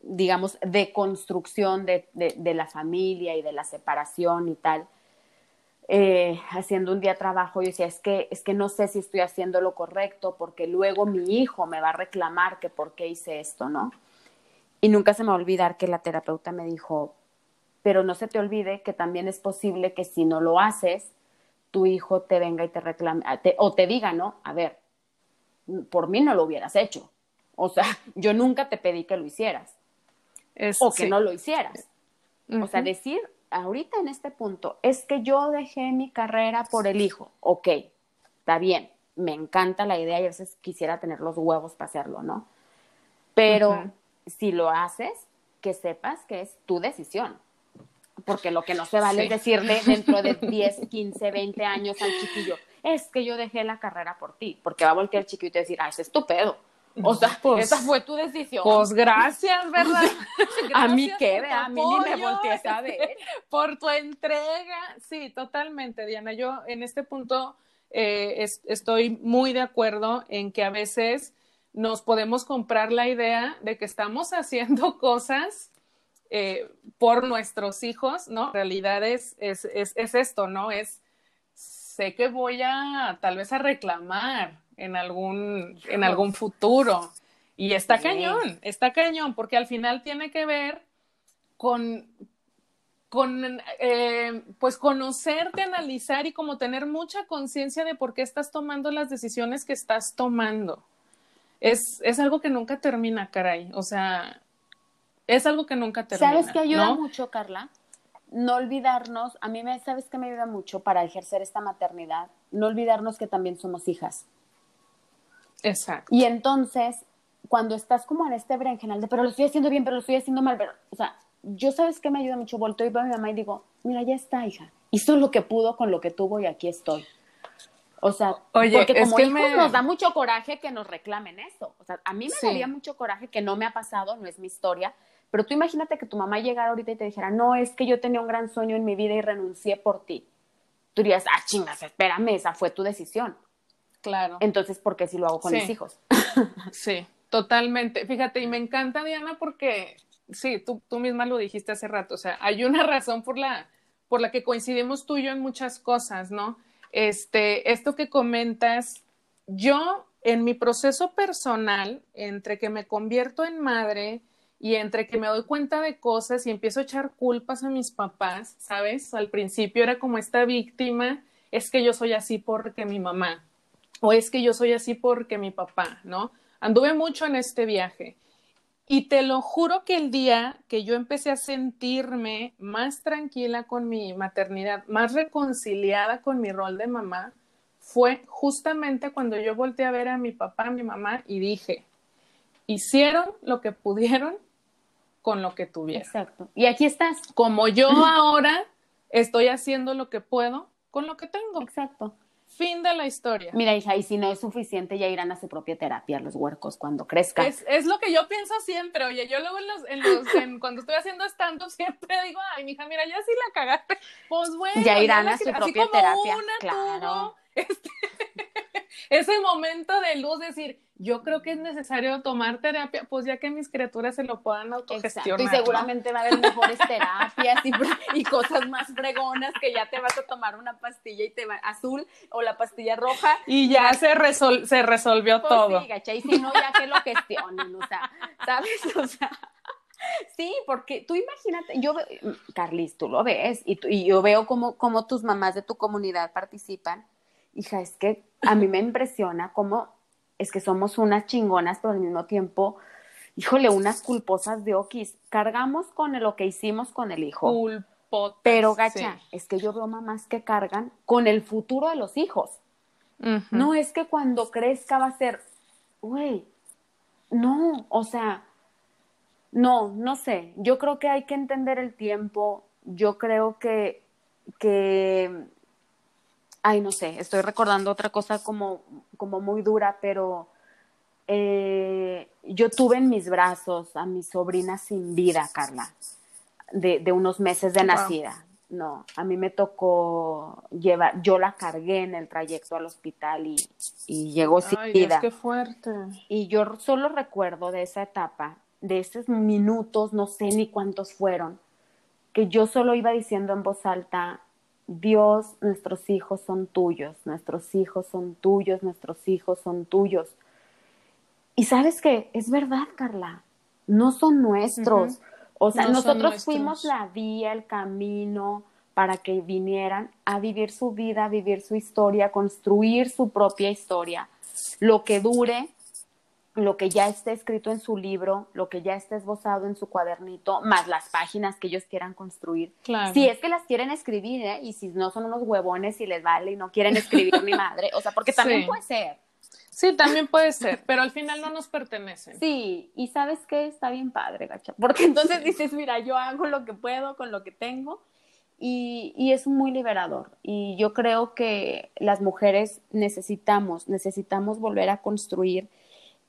digamos, de construcción de, de, la familia y de la separación y tal, eh, haciendo un día trabajo, yo decía, es que, es que no sé si estoy haciendo lo correcto porque luego mi hijo me va a reclamar que por qué hice esto, ¿no? Y nunca se me va a olvidar que la terapeuta me dijo, pero no se te olvide que también es posible que si no lo haces, tu hijo te venga y te reclame, o te diga, ¿no? A ver, por mí no lo hubieras hecho. O sea, yo nunca te pedí que lo hicieras. o que no lo hicieras. O sea, decir ahorita en este punto, es que yo dejé mi carrera por el hijo. Ok, está bien, me encanta la idea y a veces quisiera tener los huevos para hacerlo, ¿no? Pero si lo haces, que sepas que es tu decisión. Porque lo que no se vale es decirle dentro de 10, 15, 20 años al chiquillo, es que yo dejé la carrera por ti, porque va a voltear chiquito y decir, ah, ese es tu pedo. O sea, pues, esa fue tu decisión. Pues gracias, ¿verdad? a mí qué, a mí ni me volteé a ver. Por tu entrega. Sí, totalmente, Diana. Yo en este punto eh, estoy muy de acuerdo en que a veces nos podemos comprar la idea de que estamos haciendo cosas eh, por nuestros hijos, ¿no? En realidad es, es, es esto, ¿no? Es sé que voy a tal vez a reclamar en algún, en algún futuro. Y está cañón, está cañón, porque al final tiene que ver con, con eh, pues conocerte, analizar y como tener mucha conciencia de por qué estás tomando las decisiones que estás tomando. Es, es algo que nunca termina, caray. O sea, es algo que nunca termina. ¿Sabes que ayuda mucho, Carla? No olvidarnos, a mí me, ¿sabes que me ayuda mucho para ejercer esta maternidad? No olvidarnos que también somos hijas. Exacto. Y entonces, cuando estás como en este berenjenal de, pero lo estoy haciendo bien, pero lo estoy haciendo mal, pero, o sea, yo sabes que me ayuda mucho, volteo y veo a mi mamá y digo, mira, ya está, hija, hizo lo que pudo con lo que tuvo y aquí estoy. O sea, Oye, porque es como que hijos me- nos da mucho coraje que nos reclamen eso. O sea, a mí me Sí. daría mucho coraje que no me ha pasado, no es mi historia. Pero tú imagínate que tu mamá llegara ahorita y te dijera, no, es que yo tenía un gran sueño en mi vida y renuncié por ti. Tú dirías, ah, chingas, espérame, esa fue tu decisión. Claro. Entonces, ¿por qué si lo hago con Sí. mis hijos? Sí, totalmente. Fíjate, y me encanta, Diana, porque sí, tú, tú misma lo dijiste hace rato, o sea, hay una razón por la, por la que coincidimos tú y yo en muchas cosas, ¿no? Este, esto que comentas, yo en mi proceso personal, entre que me convierto en madre y entre que me doy cuenta de cosas y empiezo a echar culpas a mis papás, ¿sabes? Al principio era como esta víctima, es que yo soy así porque mi mamá, o es que yo soy así porque mi papá, ¿no? Anduve mucho en este viaje. Y te lo juro que el día que yo empecé a sentirme más tranquila con mi maternidad, más reconciliada con mi rol de mamá, fue justamente cuando yo volteé a ver a mi papá, a mi mamá y dije, hicieron lo que pudieron con lo que tuvieron. Exacto. Y aquí estás. Como yo ahora estoy haciendo lo que puedo con lo que tengo. Exacto. Fin de la historia. Mira, hija, y si no es suficiente, ya irán a su propia terapia los huercos cuando crezcan. Es, es lo que yo pienso siempre, oye, yo luego en los, en los, en- cuando estoy haciendo stand-up siempre digo, ay, mija, mira, ya sí la cagaste, pues bueno. Ya irán a su así propia como terapia, una claro. tuvo, este, ese momento de luz, decir, yo creo que es necesario tomar terapia, pues ya que mis criaturas se lo puedan Exacto, autogestionar. y ¿no? seguramente va a haber mejores terapias y, y cosas más fregonas que ya te vas a tomar una pastilla y te va azul o la pastilla roja. Y ya se, resol- se resolvió Pues todo. sí, gacha, y si no, ya que lo gestionen, o sea, ¿sabes? O sea, sí, porque tú imagínate, yo, Carlis, tú lo ves, y, tú- y yo veo cómo, cómo tus mamás de tu comunidad participan. Hija, es que a mí me impresiona cómo es que somos unas chingonas, pero al mismo tiempo, híjole, unas culposas de okis. Cargamos con lo que hicimos con el hijo. Culpotas, Pero, gacha, sí. es que yo veo mamás que cargan con el futuro de los hijos. No es que cuando crezca va a ser, güey, no, o sea, no, no sé. Yo creo que hay que entender el tiempo. Yo creo que, que, ay, no sé, estoy recordando otra cosa como, como muy dura, pero eh, yo tuve en mis brazos a mi sobrina sin vida, Carla, de, de unos meses de Wow. nacida. No, a mí me tocó llevar, yo la cargué en el trayecto al hospital y, y llegó sin Ay, Dios, vida. qué fuerte. Y yo solo recuerdo de esa etapa, de esos minutos, no sé ni cuántos fueron, que yo solo iba diciendo en voz alta, Dios, nuestros hijos son tuyos, nuestros hijos son tuyos, nuestros hijos son tuyos. Y sabes qué, es verdad, Carla, no son nuestros. O sea, No nosotros fuimos la vía, el camino para que vinieran a vivir su vida, a vivir su historia, construir su propia historia. Lo que dure, lo que ya esté escrito en su libro, lo que ya esté esbozado en su cuadernito, más las páginas que ellos quieran construir. Claro. Si es que las quieren escribir, ¿eh? Y si no son unos huevones y les vale y no quieren escribir ni madre. O sea, porque también Sí. puede ser. Sí, también puede ser, pero al final no nos pertenecen. Sí, y sabes qué, está bien padre, gacha, porque entonces dices, mira, yo hago lo que puedo con lo que tengo y, y es muy liberador. Y yo creo que las mujeres necesitamos, necesitamos volver a construir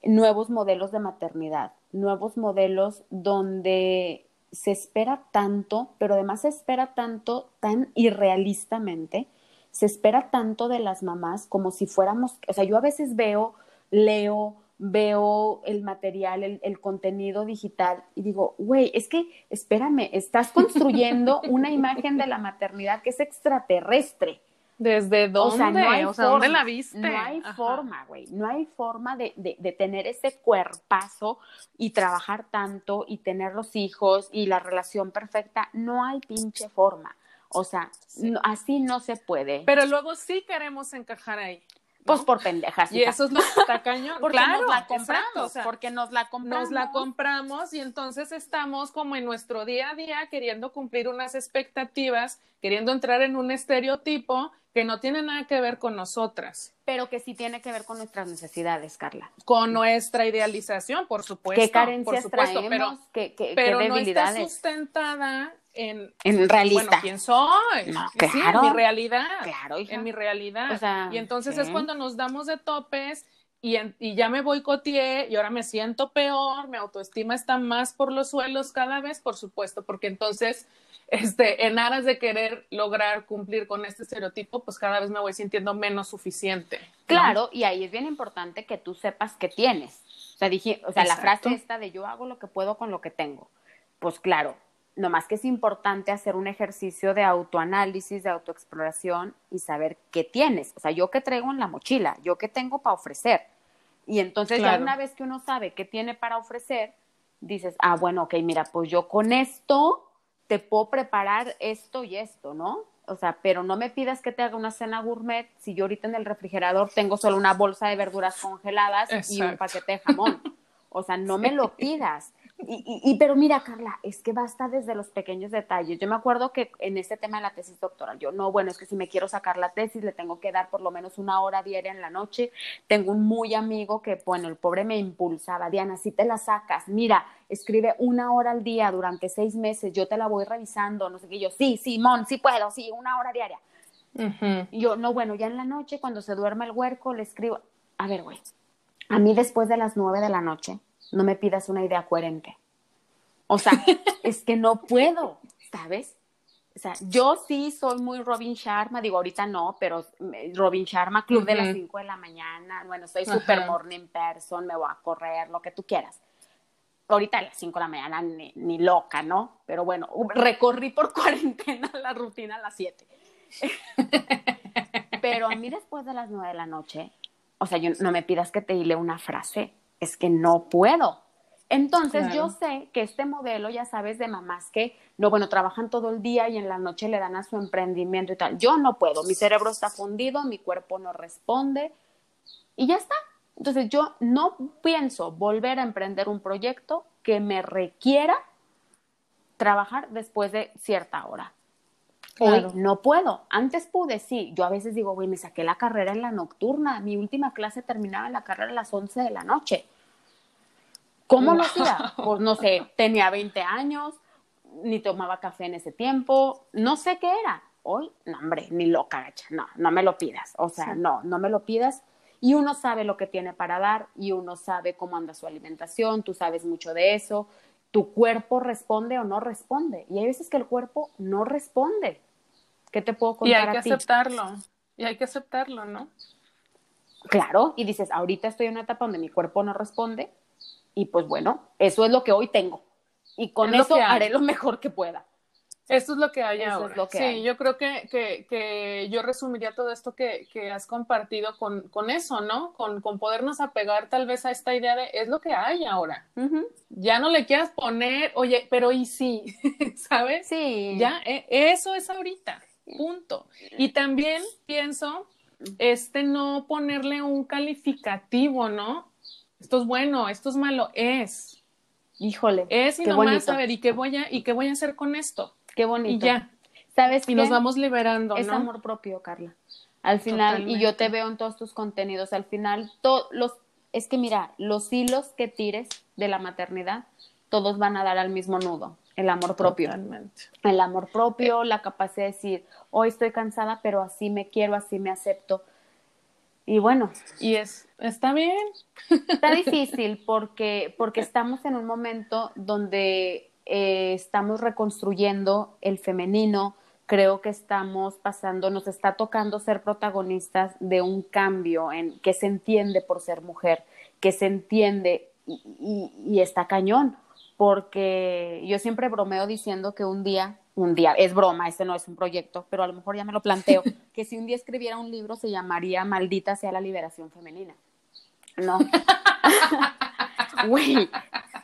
nuevos modelos de maternidad, nuevos modelos donde se espera tanto, pero además se espera tanto tan irrealistamente, se espera tanto de las mamás como si fuéramos, o sea, yo a veces veo, leo, veo el material, el, contenido digital y digo, güey, es que, espérame, estás construyendo una imagen de la maternidad que es extraterrestre. ¿Desde dónde? O sea, no hay O sea, ¿dónde forma, la viste? No hay Ajá. forma, güey. No hay forma de, de, de tener ese cuerpazo y trabajar tanto y tener los hijos y la relación perfecta. No hay pinche forma. O sea, no- así no se puede. Pero luego sí queremos encajar ahí. ¿no? pues por pendejas. Y eso es lo que está cañón. porque claro, nos la compramos. exacto, o sea, porque nos la compramos. nos la compramos y entonces estamos como en nuestro día a día queriendo cumplir unas expectativas, queriendo entrar en un estereotipo que no tiene nada que ver con nosotras, Pero que sí tiene que ver con nuestras necesidades, Carla. con nuestra idealización, por supuesto. ¿Qué por carencias supuesto, traemos? pero, ¿Qué, qué- qué pero no está sustentada en, en realista. Bueno, ¿quién soy? No, Sí, en claro. mi realidad. Claro, hija. En mi realidad. O sea, y entonces sí. es cuando nos damos de topes y, en- y ya me boicoteé y ahora me siento peor, mi autoestima está más por los suelos cada vez, por supuesto, porque entonces, este, en aras de querer lograr cumplir con este estereotipo, pues cada vez me voy sintiendo menos suficiente. ¿no? Claro, y ahí es bien importante que tú sepas que tienes. O sea, dije, o sea, la frase esta de yo hago lo que puedo con lo que tengo. Pues claro, nomás que es importante hacer un ejercicio de autoanálisis, de autoexploración y saber qué tienes. O sea, yo qué traigo en la mochila, yo qué tengo para ofrecer. Y entonces ya Claro. una vez que uno sabe qué tiene para ofrecer, dices, ah, bueno, ok, mira, pues yo con esto te puedo preparar esto y esto, ¿no? O sea, pero no me pidas que te haga una cena gourmet si yo ahorita en el refrigerador tengo solo una bolsa de verduras congeladas y un paquete de jamón. O sea, no me lo pidas. Y, y- y- pero mira, Carla, es que basta desde los pequeños detalles. Yo me acuerdo que en este tema de la tesis doctoral, yo no, bueno, es que si me quiero sacar la tesis, le tengo que dar por lo menos una hora diaria en la noche. Tengo un muy amigo que, bueno, el pobre me impulsaba, Diana, si te la sacas, mira, escribe una hora al día durante seis meses, yo te la voy revisando, no sé qué, yo, sí, Simón, sí puedo, sí, una hora diaria. Y yo, no, bueno, ya en la noche, cuando se duerme el huerco, le escribo, a ver, güey, a mí después de las nueve de la noche, no me pidas una idea coherente. O sea, es que no puedo, ¿sabes? O sea, yo sí soy muy Robin Sharma, digo, ahorita no, pero Robin Sharma, club de las Ujú. 5 de la mañana, bueno, soy super morning person, me voy a correr, lo que tú quieras. Ahorita a las 5 de la mañana ni, ni loca, ¿no? Pero bueno, recorrí por cuarentena la rutina a las 7. Pero a mí después de las 9 de la noche, o sea, yo, no me pidas que te hile una frase, es que no puedo. Entonces Claro. yo sé que este modelo, ya sabes, de mamás que, no, bueno, trabajan todo el día y en la noche le dan a su emprendimiento y tal. Yo no puedo, mi cerebro está fundido, mi cuerpo no responde y ya está. Entonces yo no pienso volver a emprender un proyecto que me requiera trabajar después de cierta hora. Claro. Hoy no puedo. Antes pude, sí. Yo a veces digo, güey, me saqué la carrera en la nocturna. Mi última clase terminaba en la carrera a las 11 de la noche. ¿Cómo lo hacía? Pues no sé, tenía 20 años, ni tomaba café en ese tiempo, no sé qué era. Hoy, no, hombre, ni loca, gacha. No, no me lo pidas. O sea, Sí. no, no me lo pidas. Y uno sabe lo que tiene para dar y uno sabe cómo anda su alimentación, tú sabes mucho de eso. Tu cuerpo responde o no responde. Y hay veces que el cuerpo no responde. ¿Qué te puedo Y contar hay que a ti? aceptarlo. Y hay que aceptarlo, ¿no? Claro, y dices, ahorita estoy en una etapa donde mi cuerpo no responde y pues bueno, eso es lo que hoy tengo. Y con Es eso haré lo mejor que pueda. Esto es lo que hay Eso es ahora. lo que sí, hay. yo creo que, que, que yo resumiría todo esto que, que has compartido con, con eso, ¿no? Con, con podernos apegar tal vez a esta idea de es lo que hay ahora. Ya no le quieras poner, oye, pero y sí, ¿sabes? Sí. Ya, e- eso es ahorita, punto. Y también pienso, este, no ponerle un calificativo, ¿no? Esto es bueno, esto es malo, es. Híjole. Es y qué nomás bonito. saber, ¿y qué voy a, y qué voy a hacer con esto? Qué bonito. Y ya. ¿Sabes Y qué? nos vamos liberando, es ¿no? amor propio, Carla. Al final, y yo te veo en todos tus contenidos, al final, to- los, es que mira, los hilos que tires de la maternidad, todos van a dar al mismo nudo, el amor propio. Totalmente. el amor propio, la capacidad de decir, hoy estoy cansada, pero así me quiero, así me acepto. Y bueno, Y es, está bien. está difícil porque, porque estamos en un momento donde eh, estamos reconstruyendo el femenino, creo que estamos pasando, nos está tocando ser protagonistas de un cambio en que se entiende por ser mujer, que se entiende y, y- y está cañón, porque yo siempre bromeo diciendo que un día, un día, es broma, ese no es un proyecto, pero a lo mejor ya me lo planteo, que si un día escribiera un libro se llamaría Maldita sea la liberación femenina. No. Güey,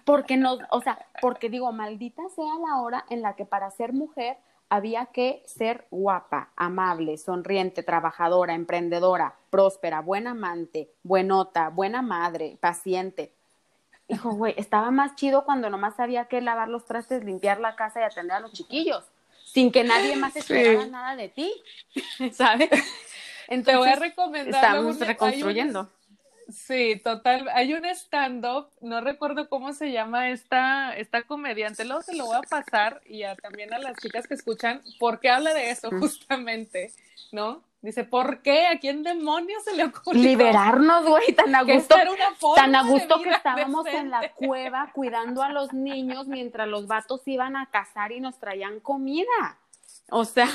porque no, o sea, porque digo, maldita sea la hora en la que para ser mujer había que ser guapa, amable, sonriente, trabajadora, emprendedora, próspera, buena amante, buenota, buena madre, paciente. Hijo, güey, estaba más chido cuando nomás había que lavar los trastes, limpiar la casa y atender a los chiquillos, sin que nadie más esperara Sí. nada de ti, ¿sabes? Te voy a Entonces, recomendar. estamos reconstruyendo. Sí, total. Hay un stand-up, no recuerdo cómo se llama esta, esta comediante, luego se lo voy a pasar y también a las chicas que escuchan, porque habla de eso justamente, ¿no? Dice, ¿por qué? ¿A quién demonios se le ocurrió? Liberarnos, güey, tan a gusto. Tan a gusto que estábamos en la cueva cuidando a los niños mientras los vatos iban a cazar y nos traían comida. O sea,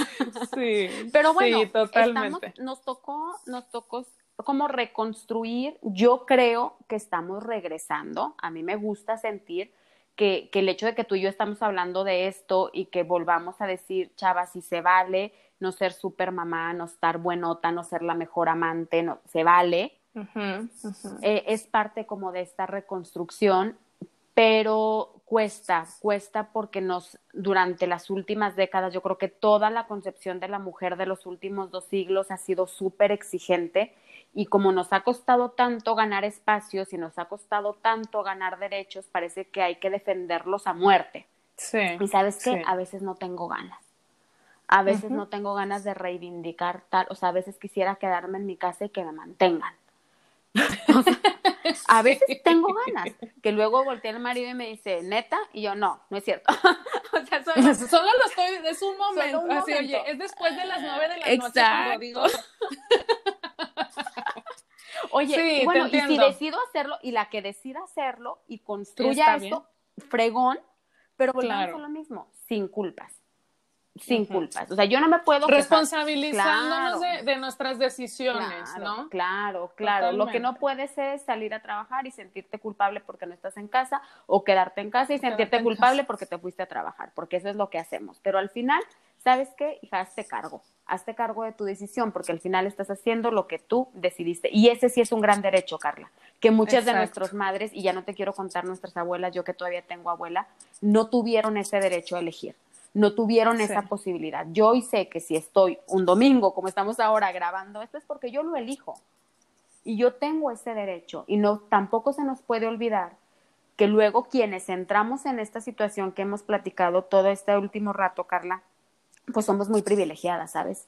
sí. Pero bueno, totalmente. nos tocó, nos tocó como reconstruir. Yo creo que estamos regresando. A mí me gusta sentir que, que el hecho de que tú y yo estamos hablando de esto y que volvamos a decir, chava, si se vale, no ser super mamá, no estar buenota, no ser la mejor amante, no, se vale. Eh, es parte como de esta reconstrucción, pero cuesta, cuesta porque nos, durante las últimas décadas, yo creo que toda la concepción de la mujer de los últimos dos siglos ha sido súper exigente y como nos ha costado tanto ganar espacios y nos ha costado tanto ganar derechos, parece que hay que defenderlos a muerte. Sí. Y sabes qué, a veces no tengo ganas a veces no tengo ganas de reivindicar tal, o sea, a veces quisiera quedarme en mi casa y que me mantengan. a veces tengo ganas, que luego voltea el marido y me dice, neta, y yo, no, no es cierto. o sea, solo, lo estoy, es un momento, así, oye, es después de las nueve de la noche cuando digo... oye, bueno, y si decido hacerlo, y la que decida hacerlo y construya esto, fregón, pero volvemos a lo mismo, sin culpas sin culpas. O sea, yo no me puedo responsabilizándonos de, nuestras decisiones, ¿no? Claro, claro. Lo que no puedes es salir a trabajar y sentirte culpable porque no estás en casa o quedarte en casa y sentirte culpable porque te fuiste a trabajar, porque eso es lo que hacemos. Pero al final, ¿sabes qué? Hija, hazte cargo. Hazte cargo de tu decisión porque al final estás haciendo lo que tú decidiste. Y ese sí es un gran derecho, Carla, que muchas de nuestras madres, y ya no te quiero contar nuestras abuelas, yo que todavía tengo abuela, no tuvieron ese derecho a elegir no tuvieron esa posibilidad. Yo hoy sé que si estoy un domingo, como estamos ahora grabando, esto es porque yo lo elijo. Y yo tengo ese derecho. Y no, tampoco se nos puede olvidar que luego quienes entramos en esta situación que hemos platicado todo este último rato, Carla, pues somos muy privilegiadas, ¿sabes?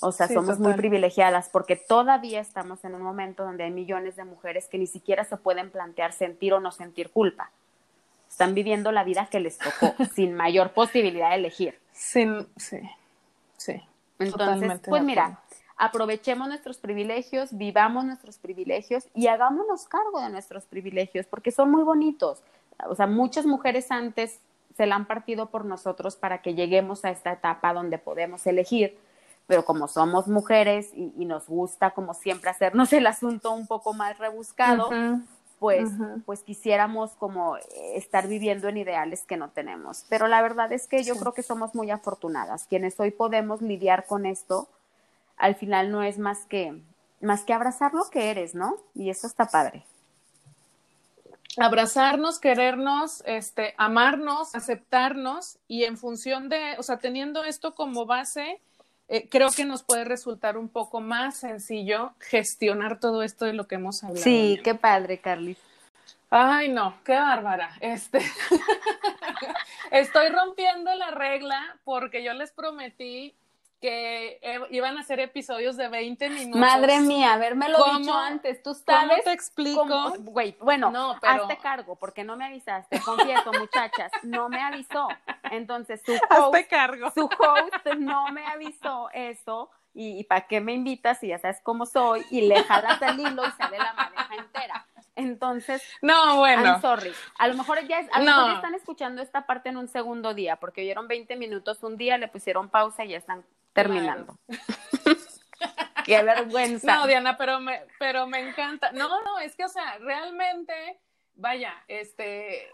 O sea, somos muy privilegiadas porque todavía estamos en un momento donde hay millones de mujeres que ni siquiera se pueden plantear sentir o no sentir culpa están viviendo la vida que les tocó, sin mayor posibilidad de elegir. Sin, sí, sí. Entonces, pues mira, aprovechemos nuestros privilegios, vivamos nuestros privilegios y hagámonos cargo de nuestros privilegios, porque son muy bonitos. O sea, muchas mujeres antes se la han partido por nosotros para que lleguemos a esta etapa donde podemos elegir, pero como somos mujeres y, nos gusta como siempre hacernos el asunto un poco más rebuscado, pues, pues quisiéramos como estar viviendo en ideales que no tenemos. Pero la verdad es que yo creo que somos muy afortunadas. Quienes hoy podemos lidiar con esto, al final no es más que, más que abrazar lo que eres, ¿no? Y eso está padre. Abrazarnos, querernos, este, amarnos, aceptarnos y en función de, o sea, teniendo esto como base, eh, creo que nos puede resultar un poco más sencillo gestionar todo esto de lo que hemos hablado. Sí, qué padre, Carly. Ay, no, qué bárbara. Este, estoy rompiendo la regla porque yo les prometí que eh, iban a ser episodios de 20 minutos. Madre mía, lo dicho antes, tú sabes. ¿Cómo te explico? Güey, bueno, no, pero... hazte cargo, porque no me avisaste, confieso, muchachas, no me avisó. Entonces, su host, cargo. su host no me avisó eso, y, ¿para qué me invitas si ya sabes cómo soy? Y le jalas el hilo y sale la madeja entera. Entonces, no, bueno. I'm sorry. A lo mejor ya, a lo mejor ya están escuchando esta parte en un segundo día, porque oyeron 20 minutos un día, le pusieron pausa y ya están terminando. Qué vergüenza. No, Diana, pero me, pero me encanta. No, no, es que, o sea, realmente, vaya, este,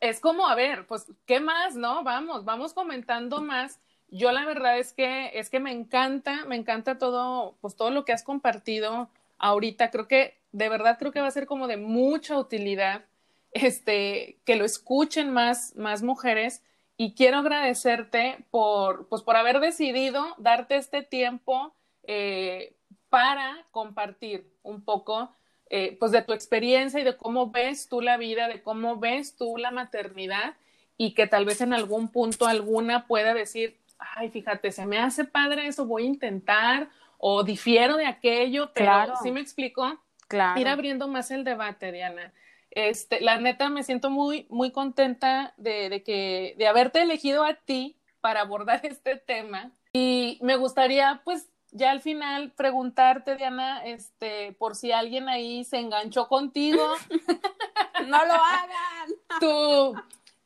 es como, a ver, pues, ¿qué más, no? Vamos, vamos comentando más. Yo la verdad es que, es que me encanta, me encanta todo, pues, todo lo que has compartido ahorita. Creo que, de verdad, creo que va a ser como de mucha utilidad, este, que lo escuchen más, más mujeres y quiero agradecerte por, pues, por haber decidido darte este tiempo eh, para compartir un poco eh, pues de tu experiencia y de cómo ves tú la vida, de cómo ves tú la maternidad y que tal vez en algún punto alguna pueda decir, ay, fíjate, se me hace padre eso, voy a intentar o difiero de aquello, pero claro. ¿sí me explico? ir abriendo más el debate, Diana. Este, la neta me siento muy, muy contenta de, de, que, de haberte elegido a ti para abordar este tema. Y me gustaría, pues, ya al final preguntarte, Diana, este, por si alguien ahí se enganchó contigo. no lo hagan. Tú,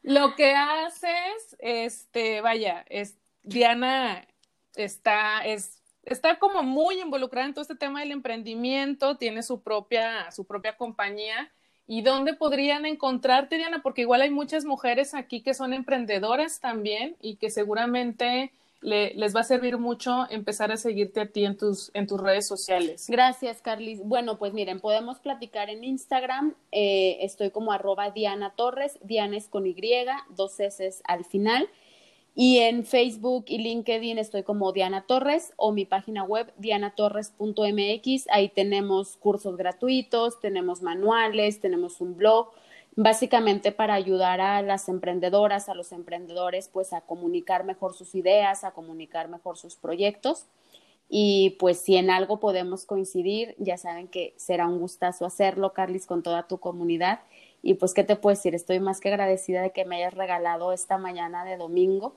lo que haces, este, vaya, es, Diana está, es, está como muy involucrada en todo este tema del emprendimiento, tiene su propia, su propia compañía ¿Y dónde podrían encontrarte, Diana? Porque igual hay muchas mujeres aquí que son emprendedoras también y que seguramente les va a servir mucho empezar a seguirte a ti en tus, en tus redes sociales. Gracias, Carlis. Bueno, pues miren, podemos platicar en Instagram. Eh, estoy como arroba Diana Torres. Diana es con Y, dos S al final. Y en Facebook y LinkedIn estoy como Diana Torres o mi página web dianatorres.mx. Ahí tenemos cursos gratuitos, tenemos manuales, tenemos un blog, básicamente para ayudar a las emprendedoras, a los emprendedores, pues a comunicar mejor sus ideas, a comunicar mejor sus proyectos. Y pues si en algo podemos coincidir, ya saben que será un gustazo hacerlo, Carlis, con toda tu comunidad. Y pues, ¿qué te puedo decir? Estoy más que agradecida de que me hayas regalado esta mañana de domingo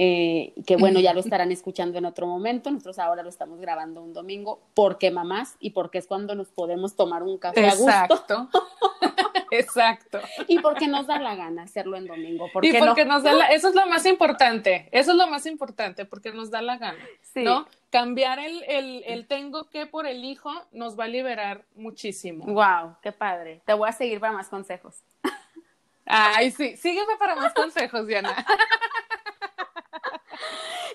eh, que bueno, ya lo estarán escuchando en otro momento. Nosotros ahora lo estamos grabando un domingo porque mamás y porque es cuando nos podemos tomar un café Exacto. a gusto. Exacto. Y porque nos da la gana hacerlo en domingo. y porque nos da la, eso es lo más importante, eso es lo más importante, porque nos da la gana, ¿no? Cambiar el, el, el, tengo que por el hijo nos va a liberar muchísimo. Wow, qué padre. Te voy a seguir para más consejos. Ay, sí, sígueme para más consejos, Diana.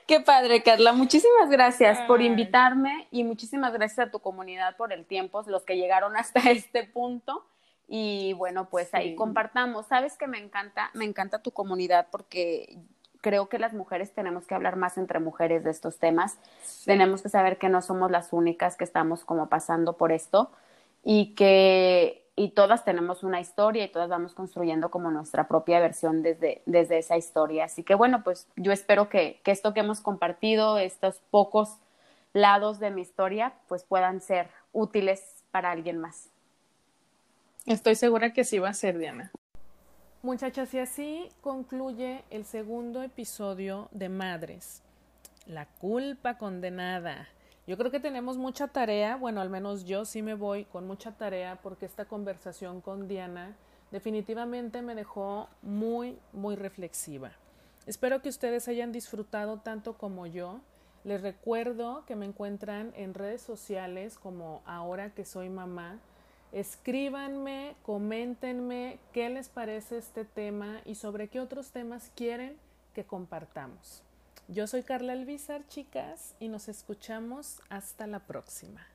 Qué padre, Carla. Muchísimas gracias por invitarme y muchísimas gracias a tu comunidad por el tiempo, los que llegaron hasta este punto. Y bueno, pues ahí compartamos. Sabes que me encanta, me encanta tu comunidad porque creo que las mujeres tenemos que hablar más entre mujeres de estos temas. Tenemos que saber que no somos las únicas que estamos como pasando por esto y que y todas tenemos una historia y todas vamos construyendo como nuestra propia versión desde, desde esa historia. Así que bueno, pues yo espero que, que esto que hemos compartido, estos pocos lados de mi historia, pues puedan ser útiles para alguien más. Estoy segura que sí va a ser, Diana. Muchachas, y así concluye el segundo episodio de Madres. La culpa condenada. Yo creo que tenemos mucha tarea, bueno, al menos yo sí me voy con mucha tarea porque esta conversación con Diana definitivamente me dejó muy, muy reflexiva. Espero que ustedes hayan disfrutado tanto como yo. Les recuerdo que me encuentran en redes sociales como ahora que soy mamá. Escríbanme, coméntenme qué les parece este tema y sobre qué otros temas quieren que compartamos. Yo soy Carla Elvizar, chicas, y nos escuchamos hasta la próxima.